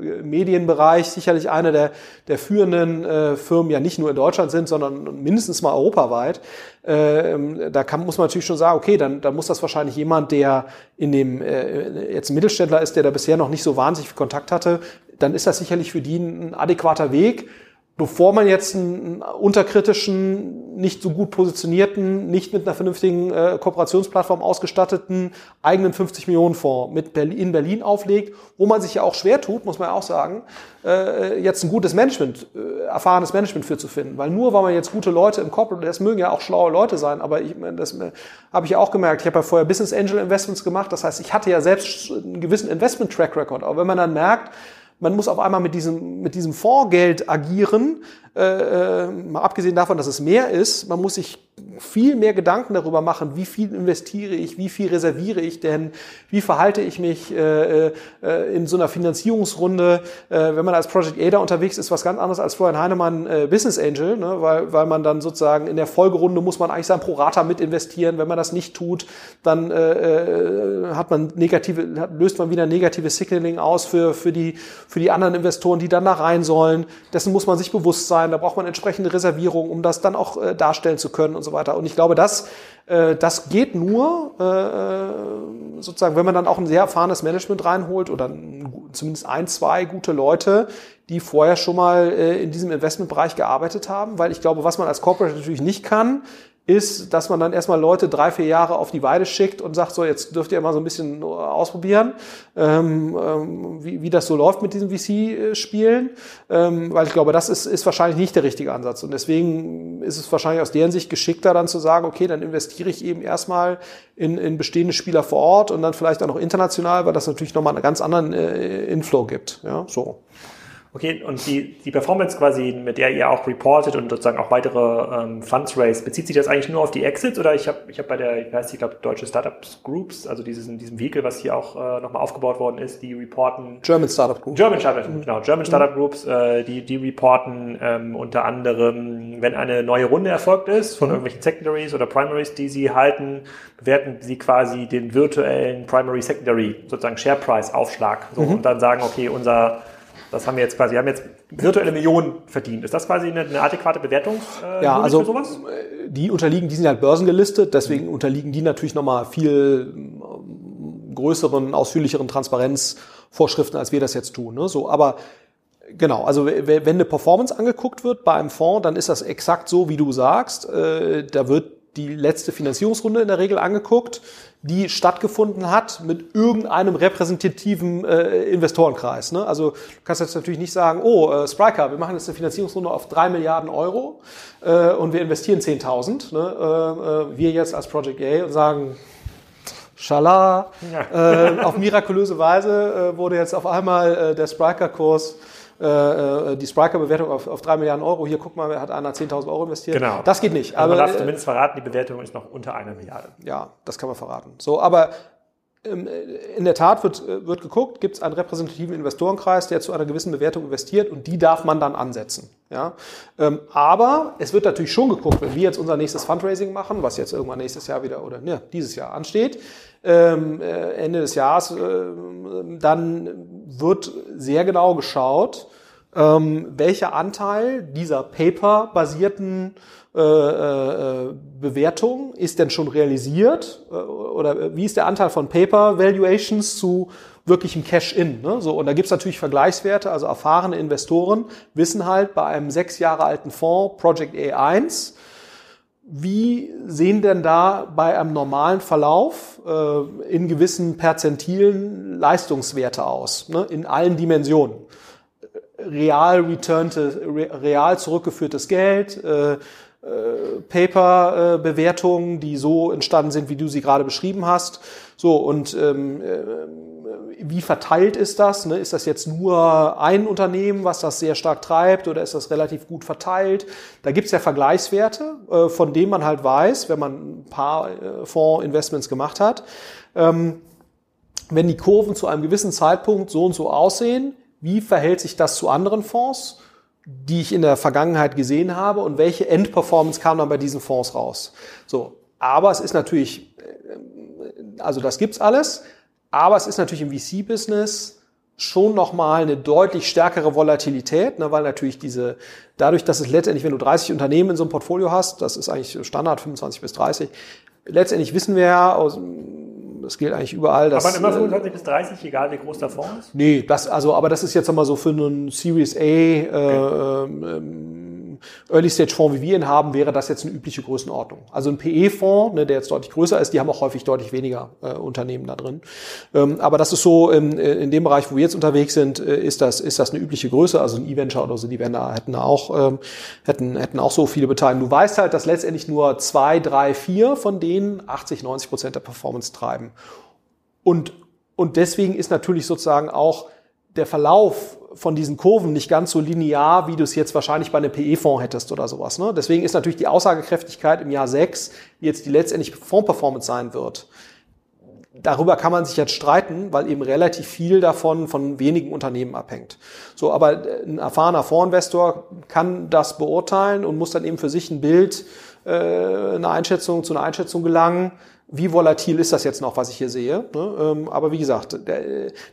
B: äh, Medienbereich sicherlich eine der, der führenden äh, Firmen ja nicht nur in Deutschland sind, sondern mindestens mal europaweit. Äh, da kann, muss man natürlich schon sagen, okay, dann, dann muss das wahrscheinlich jemand, der in dem äh, jetzt ein Mittelständler ist, der da bisher noch nicht so wahnsinnig viel Kontakt hatte, dann ist das sicherlich für die ein adäquater Weg bevor man jetzt einen unterkritischen, nicht so gut positionierten, nicht mit einer vernünftigen äh, Kooperationsplattform ausgestatteten eigenen 50 Millionen Fonds mit Berlin, in Berlin auflegt, wo man sich ja auch schwer tut, muss man ja auch sagen, äh, jetzt ein gutes Management, äh, erfahrenes Management für zu finden. Weil nur weil man jetzt gute Leute im Corporate, das mögen ja auch schlaue Leute sein, aber ich, das äh, habe ich ja auch gemerkt. Ich habe ja vorher Business Angel Investments gemacht, das heißt, ich hatte ja selbst einen gewissen Investment Track Record. Aber wenn man dann merkt, man muss auf einmal mit diesem, mit diesem Fondsgeld agieren, äh, äh, mal abgesehen davon, dass es mehr ist, man muss sich viel mehr Gedanken darüber machen, wie viel investiere ich, wie viel reserviere ich denn, wie verhalte ich mich äh, äh, in so einer Finanzierungsrunde. Äh, wenn man als Project Ada unterwegs ist, was ganz anderes als Florian Heinemann äh, Business Angel, ne? weil, weil man dann sozusagen in der Folgerunde muss man eigentlich sein Prorata mit investieren. Wenn man das nicht tut, dann äh, äh, hat man negative, hat, löst man wieder negatives Signaling aus für, für, die, für die anderen Investoren, die dann da rein sollen. Dessen muss man sich bewusst sein da braucht man entsprechende Reservierungen, um das dann auch äh, darstellen zu können und so weiter. Und ich glaube, das, äh, das geht nur, äh, äh sozusagen, wenn man dann auch ein sehr erfahrenes Management reinholt oder zumindest ein, zwei gute Leute, die vorher schon mal äh, in diesem Investmentbereich gearbeitet haben, weil ich glaube, was man als Corporate natürlich nicht kann, ist, dass man dann erstmal Leute drei, vier Jahre auf die Weide schickt und sagt, so, jetzt dürft ihr mal so ein bisschen ausprobieren, ähm, ähm, wie, wie das so läuft mit diesen VC-Spielen, ähm, weil ich glaube, das ist, ist wahrscheinlich nicht der richtige Ansatz. Und deswegen ist es wahrscheinlich aus deren Sicht geschickter, dann zu sagen, okay, dann investiere ich eben erstmal in, in bestehende Spieler vor Ort und dann vielleicht auch noch international, weil das natürlich nochmal einen ganz anderen äh, Inflow gibt. Ja, so.
A: Okay, und die, die Performance quasi, mit der ihr auch reportet und sozusagen auch weitere ähm, Funds raise, bezieht sich das eigentlich nur auf die Exits oder ich habe ich hab bei der, ich weiß ich glaube, Deutsche Startups Groups, also dieses, in diesem Vehikel, was hier auch äh, nochmal aufgebaut worden ist, die reporten.
B: German Startup Groups.
A: German Startup, mhm. genau, German Startup mhm. Groups, äh, die, die reporten ähm, unter anderem, wenn eine neue Runde erfolgt ist von mhm. irgendwelchen Secondaries oder Primaries, die sie halten, bewerten sie quasi den virtuellen Primary Secondary, sozusagen Share Price Aufschlag. So, mhm. Und dann sagen, okay, unser das haben wir jetzt quasi, wir haben jetzt virtuelle Millionen verdient. Ist das quasi eine, eine adäquate Bewertung
B: äh, ja, also, für sowas? Äh, die unterliegen, die sind halt börsengelistet, deswegen mhm. unterliegen die natürlich nochmal viel ähm, größeren, ausführlicheren Transparenzvorschriften, als wir das jetzt tun. Ne? So, aber Genau, also wenn eine Performance angeguckt wird bei einem Fonds, dann ist das exakt so, wie du sagst. Äh, da wird die letzte Finanzierungsrunde in der Regel angeguckt, die stattgefunden hat mit irgendeinem repräsentativen äh, Investorenkreis. Ne? Also du kannst jetzt natürlich nicht sagen, oh, äh, Spryker, wir machen jetzt eine Finanzierungsrunde auf drei Milliarden Euro äh, und wir investieren 10.000. Ne? Äh, äh, wir jetzt als Project A und sagen, Schala, ja. äh, auf mirakulöse Weise äh, wurde jetzt auf einmal der Spriker-Kurs äh, äh, die Spriker-Bewertung auf, auf 3 Milliarden Euro. Hier, guck mal, hat einer 10.000 Euro investiert.
A: Genau.
B: Das geht nicht.
A: Also aber man darf zumindest verraten, die Bewertung ist noch unter einer Milliarde.
B: Ja, das kann man verraten. So, aber ähm, in der Tat wird, wird geguckt, gibt es einen repräsentativen Investorenkreis, der zu einer gewissen Bewertung investiert und die darf man dann ansetzen. Ja? Ähm, aber es wird natürlich schon geguckt, wenn wir jetzt unser nächstes Fundraising machen, was jetzt irgendwann nächstes Jahr wieder oder ne, dieses Jahr ansteht, ähm, äh, Ende des Jahres, äh, dann wird sehr genau geschaut, ähm, welcher Anteil dieser Paper-basierten äh, Bewertung ist denn schon realisiert oder wie ist der Anteil von Paper-Valuations zu wirklichem Cash-In. Ne? So, und da gibt's natürlich Vergleichswerte, also erfahrene Investoren wissen halt bei einem sechs Jahre alten Fonds, Project A1, wie sehen denn da bei einem normalen Verlauf äh, in gewissen Perzentilen Leistungswerte aus, ne? in allen Dimensionen? Real returnte, real zurückgeführtes Geld, äh, äh, Paper-Bewertungen, die so entstanden sind, wie du sie gerade beschrieben hast. So, und ähm, äh, wie verteilt ist das? Ne? Ist das jetzt nur ein Unternehmen, was das sehr stark treibt oder ist das relativ gut verteilt? Da gibt's ja Vergleichswerte, äh, von denen man halt weiß, wenn man ein paar äh, Fondsinvestments gemacht hat. Ähm, wenn die Kurven zu einem gewissen Zeitpunkt so und so aussehen, wie verhält sich das zu anderen Fonds? die ich in der Vergangenheit gesehen habe und welche Endperformance kam dann bei diesen Fonds raus. So, aber es ist natürlich, äh, also das gibt's alles, aber es ist natürlich im VC-Business schon nochmal eine deutlich stärkere Volatilität, ne, weil natürlich diese, dadurch, dass es letztendlich, wenn du 30 Unternehmen in so einem Portfolio hast, das ist eigentlich Standard 25 bis 30, letztendlich wissen wir ja aus das gilt eigentlich überall.
A: Dass, aber immer 25 äh, bis 30, egal wie groß der Fonds ist?
B: Nee, das, also, aber das ist jetzt einmal so für einen Series A äh, okay. ähm, Early-Stage-Fonds, wie wir ihn haben, wäre das jetzt eine übliche Größenordnung. Also ein PE-Fonds, ne, der jetzt deutlich größer ist, die haben auch häufig deutlich weniger äh, Unternehmen da drin. Ähm, aber das ist so, in, in dem Bereich, wo wir jetzt unterwegs sind, äh, ist das, ist das eine übliche Größe. Also ein E-Venture oder so, die werden da, hätten da auch, ähm, hätten, hätten auch so viele Beteiligungen. Du weißt halt, dass letztendlich nur zwei, drei, vier von denen 80, 90 Prozent der Performance treiben. Und, und deswegen ist natürlich sozusagen auch der Verlauf von diesen Kurven nicht ganz so linear, wie du es jetzt wahrscheinlich bei einem PE-Fonds hättest oder sowas. Ne? Deswegen ist natürlich die Aussagekräftigkeit im Jahr 6, wie jetzt die letztendliche Fondsperformance sein wird. Darüber kann man sich jetzt streiten, weil eben relativ viel davon von wenigen Unternehmen abhängt. So, aber ein erfahrener Fondsinvestor kann das beurteilen und muss dann eben für sich ein Bild, äh, eine Einschätzung zu einer Einschätzung gelangen wie volatil ist das jetzt noch, was ich hier sehe. Ne? Ähm, aber wie gesagt,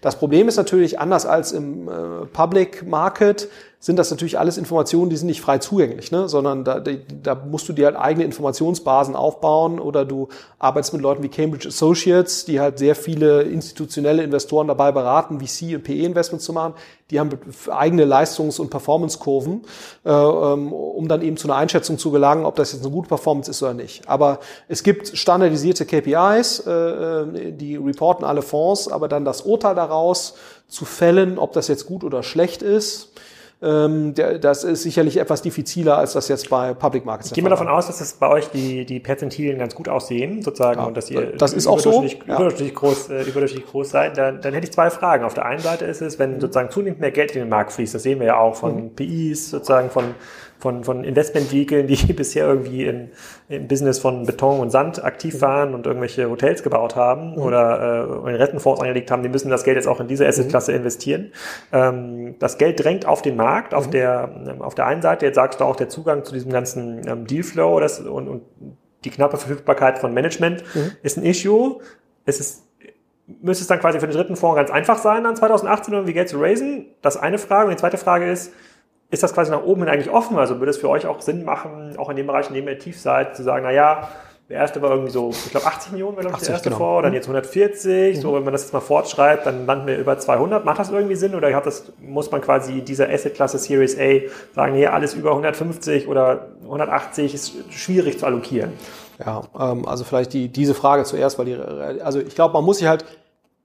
B: das Problem ist natürlich anders als im äh, Public Market, sind das natürlich alles Informationen, die sind nicht frei zugänglich, ne? sondern da, da musst du dir halt eigene Informationsbasen aufbauen oder du arbeitest mit Leuten wie Cambridge Associates, die halt sehr viele institutionelle Investoren dabei beraten, VC und PE-Investments zu machen. Die haben eigene Leistungs- und Performance-Kurven, äh, ähm, um dann eben zu einer Einschätzung zu gelangen, ob das jetzt eine gute Performance ist oder nicht. Aber es gibt standardisierte KPIs, äh, äh, die reporten alle Fonds, aber dann das Urteil daraus zu fällen, ob das jetzt gut oder schlecht ist, das ist sicherlich etwas diffiziler, als das jetzt bei Public Markets
A: Ich gehe mal davon aus, dass das bei euch die, die Perzentilien ganz gut aussehen, sozusagen, ja, und dass ihr
B: das ist auch so.
A: Ja. überdurchschnittlich, groß, äh, überdurchschnittlich groß seid. Dann, dann hätte ich zwei Fragen. Auf der einen Seite ist es, wenn sozusagen zunehmend mehr Geld in den Markt fließt, das sehen wir ja auch von mhm. PIs, sozusagen von von, von Investmentvehikeln, die (laughs) bisher irgendwie in, im Business von Beton und Sand aktiv waren und irgendwelche Hotels gebaut haben mhm. oder äh, in Rentenfonds angelegt haben, die müssen das Geld jetzt auch in diese Assetklasse mhm. investieren. Ähm, das Geld drängt auf den Markt, auf, mhm. der, ähm, auf der einen Seite, jetzt sagst du auch der Zugang zu diesem ganzen ähm, Dealflow das, und, und die knappe Verfügbarkeit von Management mhm. ist ein Issue. Es ist müsste es dann quasi für den dritten Fonds ganz einfach sein, dann 2018 irgendwie Geld zu raisen? Das eine Frage. Und die zweite Frage ist, ist das quasi nach oben hin eigentlich offen? Also würde es für euch auch Sinn machen, auch in dem Bereich, in dem ihr tief seid, zu sagen, na ja, der erste war irgendwie so, ich glaube 80 Millionen war glaube ich der erste genau. vor, dann mhm. jetzt 140, mhm. so wenn man das jetzt mal fortschreibt, dann landen wir über 200. Macht das irgendwie Sinn oder hat das, muss man quasi dieser Asset-Klasse Series A sagen, nee, alles über 150 oder 180 ist schwierig zu allokieren?
B: Ja, ähm, also vielleicht die, diese Frage zuerst, weil die, also ich glaube, man muss sich halt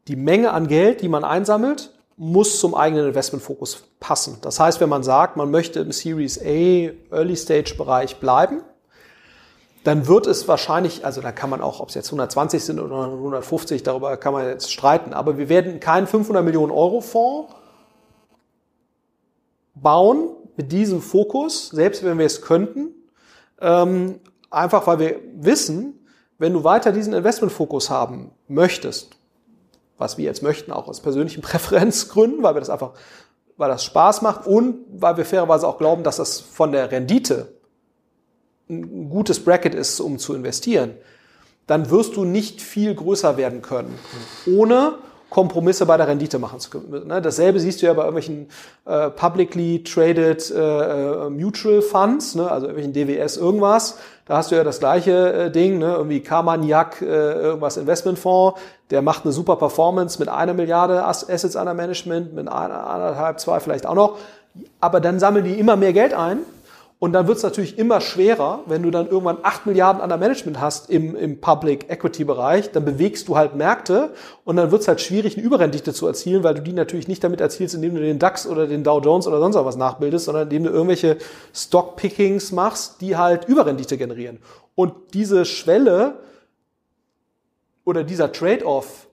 B: die Menge an Geld, die man einsammelt, muss zum eigenen Investmentfokus passen. Das heißt, wenn man sagt, man möchte im Series A Early Stage Bereich bleiben, dann wird es wahrscheinlich, also da kann man auch, ob es jetzt 120 sind oder 150, darüber kann man jetzt streiten, aber wir werden keinen 500 Millionen Euro Fonds bauen mit diesem Fokus, selbst wenn wir es könnten, ähm, einfach weil wir wissen, wenn du weiter diesen Investmentfokus haben möchtest, was wir jetzt möchten, auch aus persönlichen (laughs) Präferenzgründen, weil wir das einfach, weil das Spaß macht und weil wir fairerweise auch glauben, dass das von der Rendite ein gutes Bracket ist, um zu investieren, dann wirst du nicht viel größer werden können, ohne Kompromisse bei der Rendite machen zu können. Ne, dasselbe siehst du ja bei irgendwelchen äh, publicly traded äh, äh Mutual Funds, ne, also irgendwelchen DWS irgendwas. Da hast du ja das gleiche äh, Ding, ne, irgendwie Carmagnac, äh, irgendwas Investmentfonds, der macht eine super Performance mit einer Milliarde Assets under Management, mit einer, anderthalb, zwei vielleicht auch noch. Aber dann sammeln die immer mehr Geld ein Und dann wird es natürlich immer schwerer, wenn du dann irgendwann 8 Milliarden an der Management hast im, im Public Equity Bereich, dann bewegst du halt Märkte und dann wird es halt schwierig, eine Überrendite zu erzielen, weil du die natürlich nicht damit erzielst, indem du den DAX oder den Dow Jones oder sonst was nachbildest, sondern indem du irgendwelche Stockpickings machst, die halt Überrendite generieren. Und diese Schwelle oder dieser Trade-off,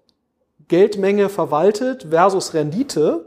B: Geldmenge verwaltet versus Rendite,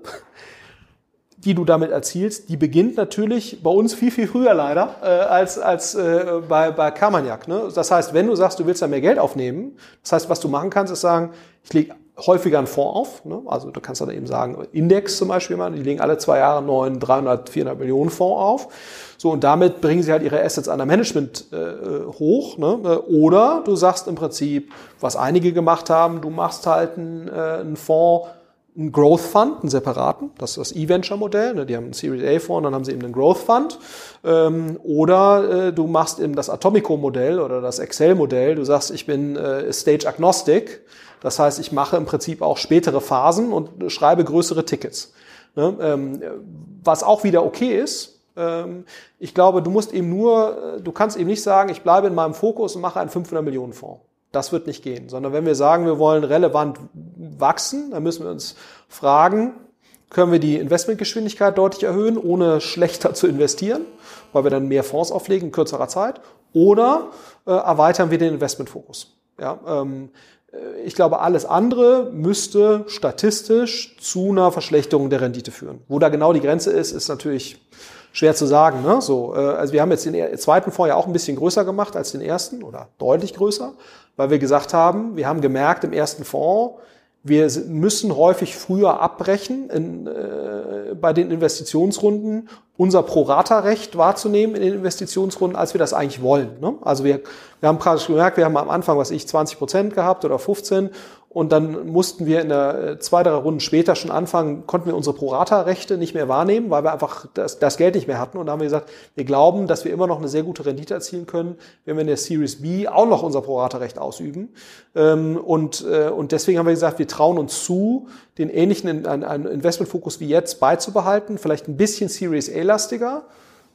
B: die du damit erzielst, die beginnt natürlich bei uns viel, viel früher leider äh, als, als äh, bei, bei Carmagnac. Ne? Das heißt, wenn du sagst, du willst da mehr Geld aufnehmen, das heißt, was du machen kannst, ist sagen, ich lege häufiger einen Fonds auf. Ne? Also du kannst dann eben sagen, Index zum Beispiel, die legen alle zwei Jahre einen neuen 300, 400 Millionen Fonds auf. So, und damit bringen sie halt ihre Assets an der Management äh, hoch. Ne? Oder du sagst im Prinzip, was einige gemacht haben, du machst halt einen, äh, einen Fonds, einen Growth Fund, einen separaten, das ist das E-Venture-Modell, ne, die haben einen Series A-Fonds, dann haben sie eben einen Growth Fund. Ähm, oder äh, du machst eben das Atomico-Modell oder das Excel-Modell, du sagst, ich bin äh, Stage-Agnostic, das heißt, ich mache im Prinzip auch spätere Phasen und schreibe größere Tickets. Ne? Ähm, was auch wieder okay ist, ähm, ich glaube, du musst eben nur, äh, du kannst eben nicht sagen, ich bleibe in meinem Fokus und mache einen 500 Millionen Fonds. Das wird nicht gehen, sondern wenn wir sagen, wir wollen relevant wachsen, dann müssen wir uns fragen, können wir die Investmentgeschwindigkeit deutlich erhöhen, ohne schlechter zu investieren, weil wir dann mehr Fonds auflegen in kürzerer Zeit, oder äh, erweitern wir den Investmentfokus. Ja, ähm, äh, ich glaube, alles andere müsste statistisch zu einer Verschlechterung der Rendite führen. Wo da genau die Grenze ist, ist natürlich schwer zu sagen. Ne? So, äh, also wir haben jetzt den zweiten Fonds ja auch ein bisschen größer gemacht als den ersten oder deutlich größer weil wir gesagt haben, wir haben gemerkt im ersten Fonds, wir müssen häufig früher abbrechen in, äh, bei den Investitionsrunden, unser Pro-Rata-Recht wahrzunehmen in den Investitionsrunden, als wir das eigentlich wollen. Ne? Also wir, wir haben praktisch gemerkt, wir haben am Anfang, was ich, 20 Prozent gehabt oder 15 und dann mussten wir in der äh, zwei, drei Runden später schon anfangen, konnten wir unsere Prorata-Rechte nicht mehr wahrnehmen, weil wir einfach das, das Geld nicht mehr hatten. Und da haben wir gesagt, wir glauben, dass wir immer noch eine sehr gute Rendite erzielen können, wenn wir in der Series B auch noch unser Prorata-Recht ausüben. Ähm, und, äh, und deswegen haben wir gesagt, wir trauen uns zu, den ähnlichen Investmentfokus wie jetzt beizubehalten, vielleicht ein bisschen Series A-lastiger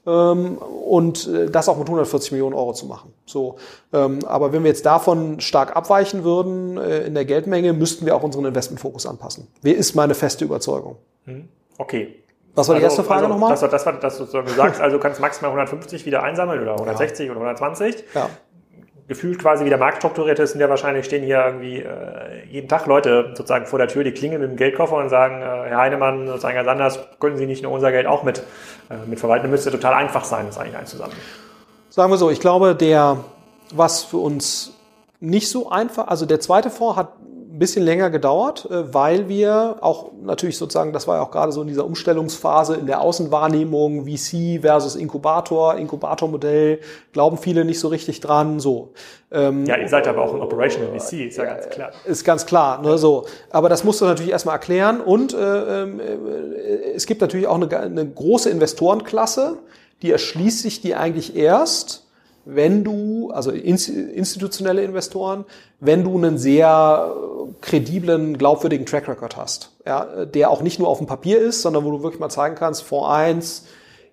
B: und äh, das auch mit 140 Millionen Euro zu machen. So, ähm, aber wenn wir jetzt davon stark abweichen würden äh, in der Geldmenge, müssten wir auch unseren Investmentfokus anpassen. Wer ist meine feste Überzeugung?
A: Hm, okay.
B: Was war die also, erste Frage
A: also,
B: nochmal?
A: Das war das, war, das du sagst, also du kannst maximal 150 wieder einsammeln oder 160 ja. oder 120. Ja gefühlt quasi wie der Markt strukturiert ist, sind ja wahrscheinlich stehen hier irgendwie äh, jeden Tag Leute sozusagen vor der Tür, die klingeln mit dem Geldkoffer und sagen, äh, Herr Heinemann, sozusagen Herr Sanders, können Sie nicht nur unser Geld auch mit, äh, mit verwalten? Das müsste total einfach sein, das eigentlich einzusammeln.
B: Sagen wir so, ich glaube, der, was für uns nicht so einfach, also der zweite Fonds hat ein bisschen länger gedauert, äh, weil wir auch natürlich sozusagen, das war ja auch gerade so in dieser Umstellungsphase in der Außenwahrnehmung, VC versus Inkubator, Inkubatormodell, glauben viele nicht so richtig dran, so.
A: Ähm, ja, ihr seid aber auch ein Operational VC, ist ja ganz klar.
B: Ist ganz klar, ne, so. Aber das musst du natürlich erstmal erklären und äh, äh, es gibt natürlich auch eine, eine große Investorenklasse, die erschließt sich die eigentlich erst, wenn du, also institutionelle Investoren, wenn du einen sehr krediblen, glaubwürdigen Track Record hast, ja, der auch nicht nur auf dem Papier ist, sondern wo du wirklich mal zeigen kannst, Fonds 1,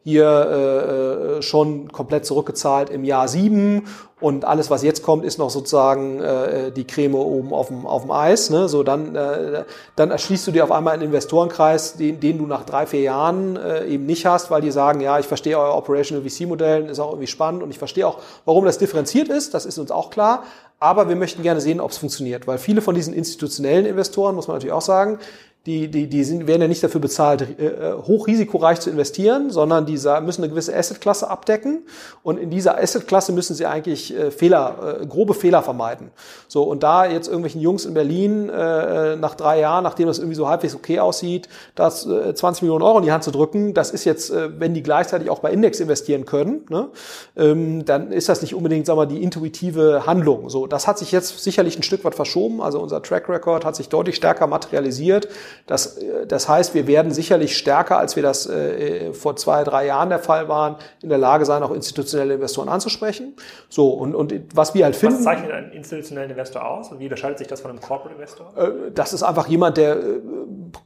B: hier äh, äh, schon komplett zurückgezahlt im Jahr sieben und alles, was jetzt kommt, ist noch sozusagen äh, die Creme oben auf dem, auf dem Eis. Ne? So, dann, äh, dann erschließt du dir auf einmal einen Investorenkreis, den, den du nach drei, vier Jahren äh, eben nicht hast, weil die sagen, ja, ich verstehe euer Operational VC-Modell, ist auch irgendwie spannend und ich verstehe auch, warum das differenziert ist, das ist uns auch klar. Aber wir möchten gerne sehen, ob es funktioniert, weil viele von diesen institutionellen Investoren, muss man natürlich auch sagen, die, die, die sind, werden ja nicht dafür bezahlt, äh, äh, hochrisikoreich zu investieren, sondern die müssen eine gewisse Assetklasse abdecken und in dieser Assetklasse müssen sie eigentlich äh, Fehler, grobe Fehler vermeiden. So und da jetzt irgendwelchen Jungs in Berlin nach drei Jahren, nachdem das irgendwie so halbwegs okay aussieht, das äh, 20 Millionen Euro in die Hand zu drücken, das ist jetzt, wenn die gleichzeitig auch bei Index investieren können, ne, ähm, dann ist das nicht unbedingt, sagen wir, die intuitive Handlung. So, das hat sich jetzt sicherlich ein Stück weit verschoben. Also unser Track Record hat sich deutlich stärker materialisiert. Das, das heißt, wir werden sicherlich stärker, als wir das äh, vor zwei, drei Jahren der Fall waren, in der Lage sein, auch institutionelle Investoren anzusprechen. So, und, und was wir halt finden. Was
A: zeichnet einen institutionellen Investor aus und wie unterscheidet sich das von einem Corporate Investor?
B: Äh, das ist einfach jemand, der äh,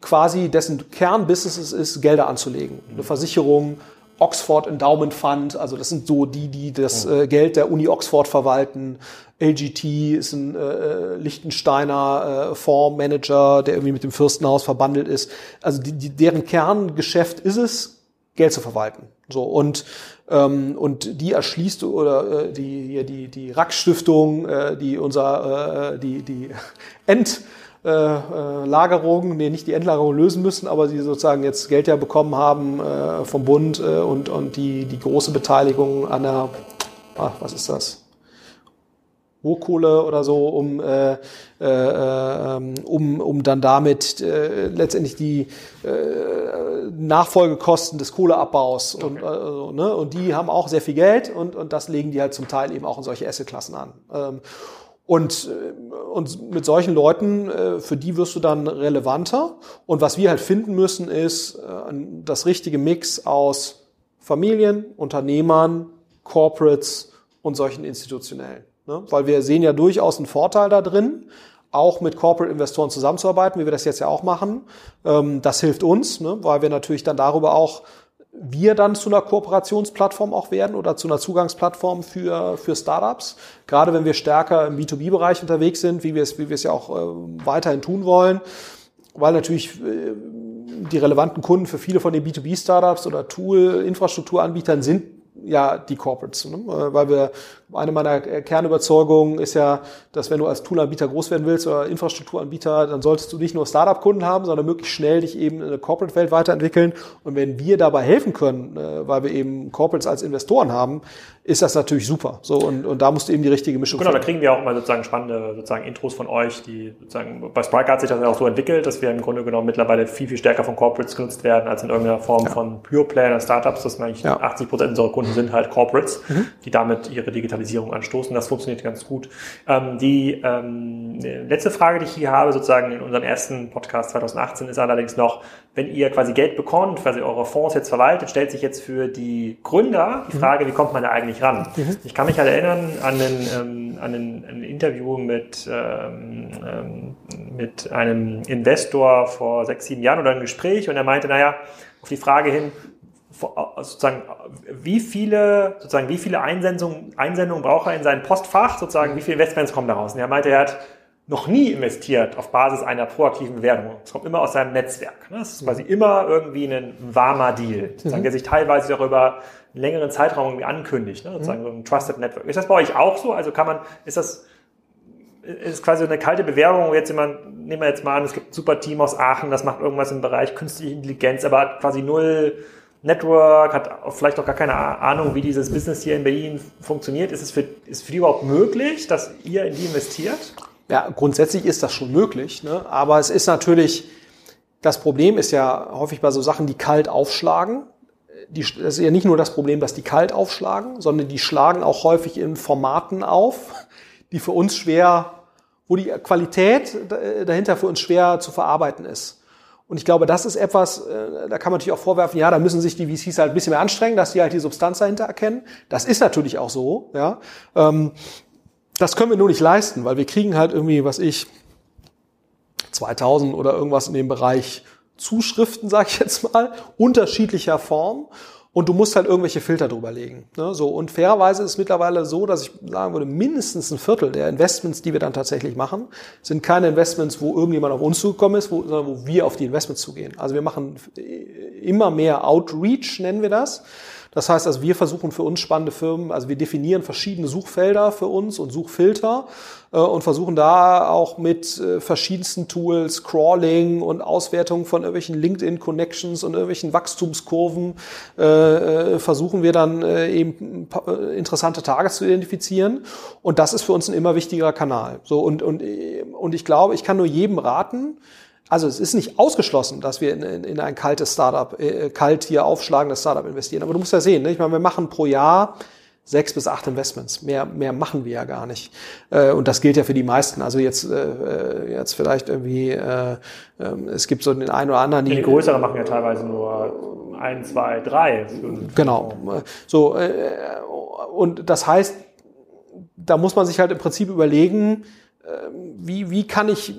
B: quasi dessen Kernbusiness ist, Gelder anzulegen. Eine Versicherung, Oxford Endowment Fund, also das sind so die, die das äh, Geld der Uni Oxford verwalten. LGT ist ein äh, Lichtensteiner äh, Fondsmanager, der irgendwie mit dem Fürstenhaus verbandelt ist. Also die, die, deren Kerngeschäft ist es, Geld zu verwalten. So und ähm, und die erschließt oder äh, die hier die die Rack Stiftung, äh, die unser äh, die die (laughs) End äh, äh, Lagerung, nee, nicht die Endlagerung lösen müssen, aber sie sozusagen jetzt Geld ja bekommen haben äh, vom Bund äh, und, und die, die große Beteiligung an der, ach, was ist das? Rohkohle oder so, um, äh, äh, ähm, um, um dann damit äh, letztendlich die äh, Nachfolgekosten des Kohleabbaus okay. und, äh, ne? und die haben auch sehr viel Geld und, und das legen die halt zum Teil eben auch in solche Assetklassen an. Ähm, und, äh, und mit solchen Leuten, äh, für die wirst du dann relevanter. Und was wir halt finden müssen, ist äh, das richtige Mix aus Familien, Unternehmern, Corporates und solchen institutionellen. Ne? Weil wir sehen ja durchaus einen Vorteil da drin, auch mit Corporate-Investoren zusammenzuarbeiten, wie wir das jetzt ja auch machen. Ähm, das hilft uns, ne? weil wir natürlich dann darüber auch wir dann zu einer Kooperationsplattform auch werden oder zu einer Zugangsplattform für, für Startups. Gerade wenn wir stärker im B2B-Bereich unterwegs sind, wie wir es, wie wir es ja auch äh, weiterhin tun wollen, weil natürlich äh, die relevanten Kunden für viele von den B2B-Startups oder Tool-Infrastrukturanbietern sind ja die Corporates, ne? Äh, weil wir eine meiner Kernüberzeugungen ist ja, dass wenn du als Toolanbieter groß werden willst oder Infrastrukturanbieter, dann solltest du nicht nur Startup-Kunden haben, sondern möglichst schnell dich eben in der Corporate-Welt weiterentwickeln. Und wenn wir dabei helfen können, äh, weil wir eben Corporates als Investoren haben, ist das natürlich super. So und, und da musst du eben die richtige Mischung
A: Genau, finden. da kriegen wir auch immer sozusagen spannende sozusagen Intros von euch, die sozusagen bei Spryker hat sich das ja auch so entwickelt, dass wir im Grunde genommen mittlerweile viel viel stärker von Corporates genutzt werden als in irgendeiner Form ja. von Pure Player Startups. Das eigentlich ja. 80 Prozent unserer Kunden sind halt Corporates, mhm. die damit ihre Digitalisierung anstoßen. Das funktioniert ganz gut. Ähm, die ähm, letzte Frage, die ich hier habe, sozusagen in unserem ersten Podcast 2018, ist allerdings noch, wenn ihr quasi Geld bekommt, quasi eure Fonds jetzt verwaltet, stellt sich jetzt für die Gründer die mhm. Frage, mhm. wie kommt man da eigentlich ran? Mhm. Ich kann mich halt erinnern an ein, ähm, an ein, ein Interview mit, ähm, ähm, mit einem Investor vor sechs, sieben Jahren oder ein Gespräch und er meinte, naja, auf die Frage hin, sozusagen, wie viele, sozusagen, wie viele Einsendungen, Einsendungen braucht er in sein Postfach, sozusagen, wie viele Investments kommen daraus? Und er meinte, er hat noch nie investiert auf Basis einer proaktiven Bewertung. Es kommt immer aus seinem Netzwerk. Ne? Es ist quasi immer irgendwie ein warmer Deal, sozusagen, mhm. der sich teilweise auch über einen längeren Zeitraum irgendwie ankündigt, ne? sozusagen mhm. so ein Trusted Network. Ist das bei euch auch so? Also kann man, ist das, ist quasi eine kalte Bewerbung, wo jetzt jemand, nehmen wir jetzt mal an, es gibt ein super Team aus Aachen, das macht irgendwas im Bereich künstliche Intelligenz, aber hat quasi null Network, hat vielleicht auch gar keine Ahnung, wie dieses Business hier in Berlin funktioniert. Ist es für, ist für die überhaupt möglich, dass ihr in die investiert?
B: Ja, grundsätzlich ist das schon möglich, ne? aber es ist natürlich, das Problem ist ja häufig bei so Sachen, die kalt aufschlagen. Die, das ist ja nicht nur das Problem, dass die kalt aufschlagen, sondern die schlagen auch häufig in Formaten auf, die für uns schwer, wo die Qualität dahinter für uns schwer zu verarbeiten ist. Und ich glaube, das ist etwas, äh, da kann man natürlich auch vorwerfen, ja, da müssen sich die VCs halt ein bisschen mehr anstrengen, dass die halt die Substanz dahinter erkennen. Das ist natürlich auch so, ja. Ähm, das können wir nur nicht leisten, weil wir kriegen halt irgendwie, was ich, 2000 oder irgendwas in dem Bereich Zuschriften, sage ich jetzt mal, unterschiedlicher Form. Und du musst halt irgendwelche Filter drüber legen. Ne? So, und fairerweise ist es mittlerweile so, dass ich sagen würde, mindestens ein Viertel der Investments, die wir dann tatsächlich machen, sind keine Investments, wo irgendjemand auf uns zugekommen ist, wo, sondern wo wir auf die Investments zugehen. Also wir machen immer mehr Outreach, nennen wir das. Das heißt also, wir versuchen für uns spannende Firmen, also wir definieren verschiedene Suchfelder für uns und Suchfilter äh, und versuchen da auch mit äh, verschiedensten Tools, Crawling und Auswertung von irgendwelchen LinkedIn-Connections und irgendwelchen Wachstumskurven, äh, versuchen wir dann eben interessante Targets zu identifizieren. Und das ist für uns ein immer wichtigerer Kanal. So, und, und, und ich glaube, ich kann nur jedem raten, also es ist nicht ausgeschlossen, dass wir in, in, in ein kaltes Startup, äh, kalt hier aufschlagendes Startup investieren. Aber du musst ja sehen, ne? ich meine, wir machen pro Jahr sechs bis acht Investments. Mehr, mehr machen wir ja gar nicht. Äh, und das gilt ja für die meisten. Also jetzt, äh, jetzt vielleicht irgendwie, äh, äh, es gibt so den einen oder anderen,
A: die. Die größere machen ja teilweise nur ein, zwei, drei.
B: Genau. So, äh, und das heißt, da muss man sich halt im Prinzip überlegen, ähm, wie, wie kann ich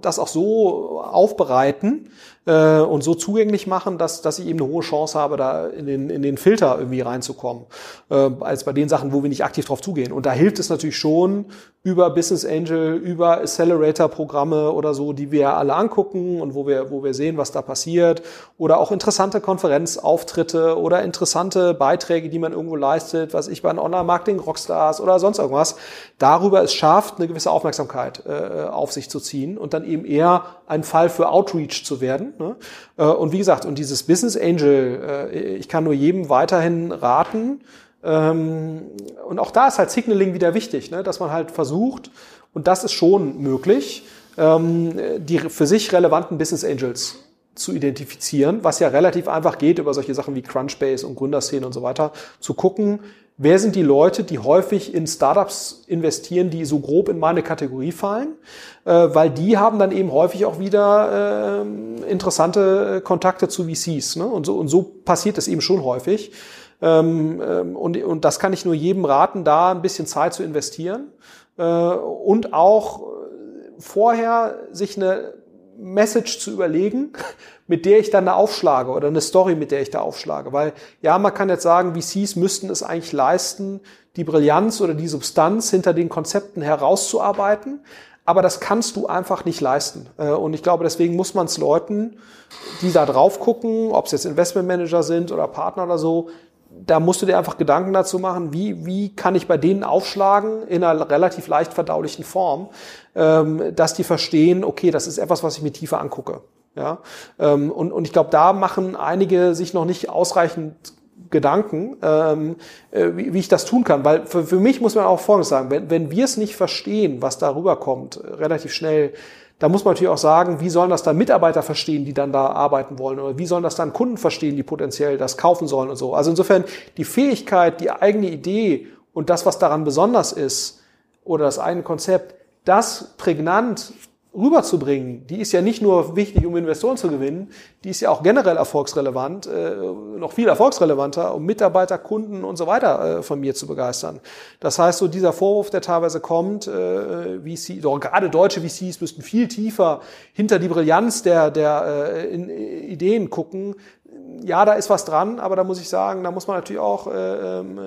B: das auch so aufbereiten, äh, und so zugänglich machen, dass, dass ich eben eine hohe Chance habe, da in den, in den Filter irgendwie reinzukommen, äh, als bei den Sachen, wo wir nicht aktiv drauf zugehen. Und da hilft es natürlich schon über Business Angel, über Accelerator-Programme oder so, die wir alle angucken und wo wir, wo wir sehen, was da passiert. Oder auch interessante Konferenzauftritte oder interessante Beiträge, die man irgendwo leistet, was ich bei den Online-Marketing-Rockstars oder sonst irgendwas. Darüber es schafft, eine gewisse Aufmerksamkeit äh, auf sich zu ziehen und dann eben eher ein Fall für Outreach zu werden. Ne? Äh, und wie gesagt, und dieses Business Angel, äh, ich kann nur jedem weiterhin raten. Ähm, und auch da ist halt Signaling wieder wichtig, ne? dass man halt versucht, und das ist schon möglich, ähm, die für sich relevanten Business Angels zu identifizieren, was ja relativ einfach geht über solche Sachen wie Crunchbase und Gründerszene und so weiter, zu gucken, wer sind die Leute, die häufig in Startups investieren, die so grob in meine Kategorie fallen, äh, weil die haben dann eben häufig auch wieder äh, interessante Kontakte zu VCs. Ne? Und, so, und so passiert es eben schon häufig. Ähm, ähm, und, und das kann ich nur jedem raten, da ein bisschen Zeit zu investieren äh, und auch vorher sich eine Message zu überlegen, (laughs) mit der ich dann da aufschlage oder eine Story, mit der ich da aufschlage. Weil ja, man kann jetzt sagen, VCs müssten es eigentlich leisten, die Brillanz oder die Substanz hinter den Konzepten herauszuarbeiten. Aber das kannst du einfach nicht leisten. Äh, und ich glaube, deswegen muss man es Leuten, die da drauf gucken, ob es jetzt Investmentmanager sind oder Partner oder so, da musst du dir einfach Gedanken dazu machen, wie, wie kann ich bei denen aufschlagen in einer relativ leicht verdaulichen Form, ähm, dass die verstehen, okay, das ist etwas, was ich mir tiefer angucke. Ja? Ähm, und, und ich glaube, da machen einige sich noch nicht ausreichend Gedanken, ähm, äh, wie, wie ich das tun kann. Weil für, für mich muss man auch Folgendes sagen, wenn, wenn wir es nicht verstehen, was darüber kommt, relativ schnell, da muss man natürlich auch sagen, wie sollen das dann Mitarbeiter verstehen, die dann da arbeiten wollen? Oder wie sollen das dann Kunden verstehen, die potenziell das kaufen sollen und so? Also insofern die Fähigkeit, die eigene Idee und das, was daran besonders ist, oder das eigene Konzept, das prägnant rüberzubringen, die ist ja nicht nur wichtig, um Investoren zu gewinnen, die ist ja auch generell erfolgsrelevant, äh, noch viel erfolgsrelevanter, um Mitarbeiter, Kunden und so weiter äh, von mir zu begeistern. Das heißt, so dieser Vorwurf, der teilweise kommt, äh, VC, doch gerade deutsche VCs müssten viel tiefer hinter die Brillanz der, der äh, in, Ideen gucken, ja, da ist was dran, aber da muss ich sagen, da muss man natürlich auch äh, ähm,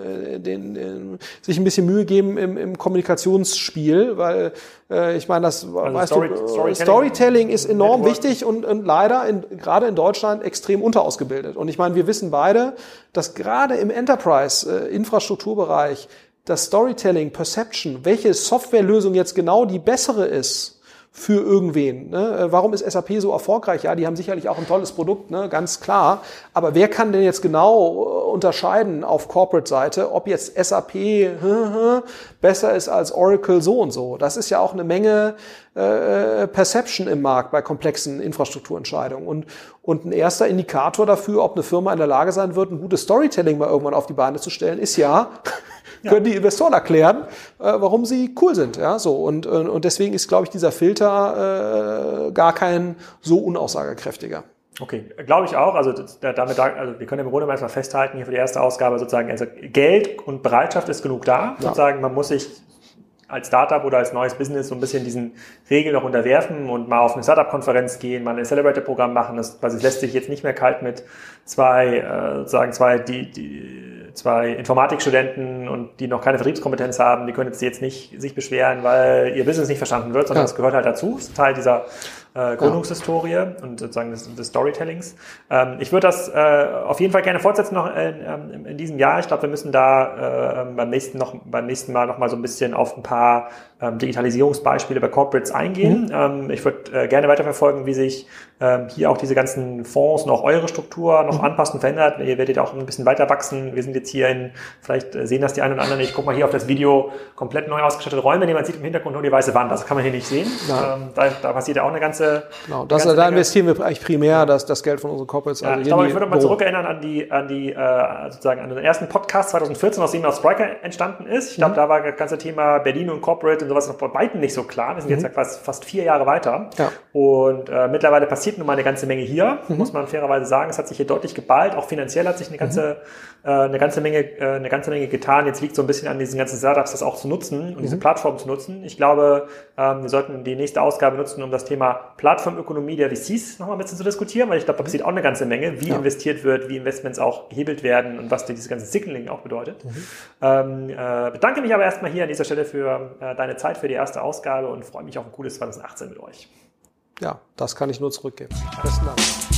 B: den, den, sich ein bisschen Mühe geben im, im Kommunikationsspiel, weil äh, ich meine, das also weißt Story, du, Storytelling, Storytelling ist enorm Network. wichtig und, und leider in, gerade in Deutschland extrem unterausgebildet. Und ich meine, wir wissen beide, dass gerade im Enterprise-Infrastrukturbereich äh, das Storytelling, Perception, welche Softwarelösung jetzt genau die bessere ist, für irgendwen. Ne? Äh, warum ist SAP so erfolgreich? Ja, die haben sicherlich auch ein tolles Produkt, ne? ganz klar. Aber wer kann denn jetzt genau äh, unterscheiden auf Corporate-Seite, ob jetzt SAP (laughs) besser ist als Oracle so und so? Das ist ja auch eine Menge äh, Perception im Markt bei komplexen Infrastrukturentscheidungen. Und, und ein erster Indikator dafür, ob eine Firma in der Lage sein wird, ein gutes Storytelling mal irgendwann auf die Beine zu stellen, ist ja. (laughs) (laughs) können die Investoren erklären, äh, warum sie cool sind. Ja, so und, und deswegen ist, glaube ich, dieser Filter äh, gar kein so unaussagekräftiger.
A: Okay, glaube ich auch. Also damit, also wir können im Grunde mal festhalten hier für die erste Ausgabe sozusagen, also Geld und Bereitschaft ist genug da. Ja. Sozusagen, man muss sich als Startup oder als neues Business so ein bisschen diesen Regeln noch unterwerfen und mal auf eine Startup-Konferenz gehen, mal ein Accelerator-Programm machen. Das, also es lässt sich jetzt nicht mehr kalt mit zwei, äh, sozusagen zwei, die, die zwei Informatikstudenten und die noch keine Vertriebskompetenz haben, die können jetzt, jetzt nicht sich beschweren, weil ihr Business nicht verstanden wird, sondern es ja. gehört halt dazu, ist Teil dieser äh, Gründungshistorie ja. und sozusagen des, des Storytellings. Ähm, ich würde das äh, auf jeden Fall gerne fortsetzen noch in, in, in diesem Jahr. Ich glaube, wir müssen da äh, beim nächsten noch beim nächsten Mal noch mal so ein bisschen auf ein paar ähm, Digitalisierungsbeispiele bei Corporates eingehen. Mhm. Ähm, ich würde äh, gerne weiterverfolgen, wie sich ähm, hier auch diese ganzen Fonds noch eure Struktur noch mhm. anpassen, verändert. Ihr werdet auch ein bisschen weiter wachsen. Wir sind jetzt hier in, vielleicht äh, sehen das die einen oder anderen, ich gucke mal hier auf das Video, komplett neu ausgestattete Räume, die man sieht im Hintergrund nur die weiße Wand. Das kann man hier nicht sehen. Ja. Ähm, da, da passiert ja auch eine ganze...
B: Genau, das, ganze da investieren wir eigentlich primär das, das Geld von unseren Corporates.
A: Ja, also ich glaube, ich würde mal zurückerinnern an die, an die äh, sozusagen an den ersten Podcast 2014, aus dem aus Spriker entstanden ist. Ich glaube, mhm. da war das ganze Thema Berlin und Corporate und sowas noch bei beiden nicht so klar. Wir sind mhm. jetzt ja fast, fast vier Jahre weiter. Ja. Und äh, mittlerweile passiert nun mal eine ganze Menge hier, mhm. muss man fairerweise sagen. Es hat sich hier deutlich geballt. Auch finanziell hat sich eine ganze, mhm. äh, eine ganze Menge, äh, eine ganze Menge getan. Jetzt liegt so ein bisschen an diesen ganzen Startups, das auch zu nutzen und mhm. diese Plattform zu nutzen. Ich glaube, ähm, wir sollten die nächste Ausgabe nutzen, um das Thema Plattformökonomie der VCs nochmal ein bisschen zu diskutieren, weil ich glaube, da passiert auch eine ganze Menge, wie ja. investiert wird, wie Investments auch gehebelt werden und was dieses ganze Signaling auch bedeutet. Mhm. Ähm, äh, bedanke mich aber erstmal hier an dieser Stelle für äh, deine Zeit für die erste Ausgabe und freue mich auf ein cooles 2018 mit euch.
B: Ja, das kann ich nur zurückgeben. Besten Dank.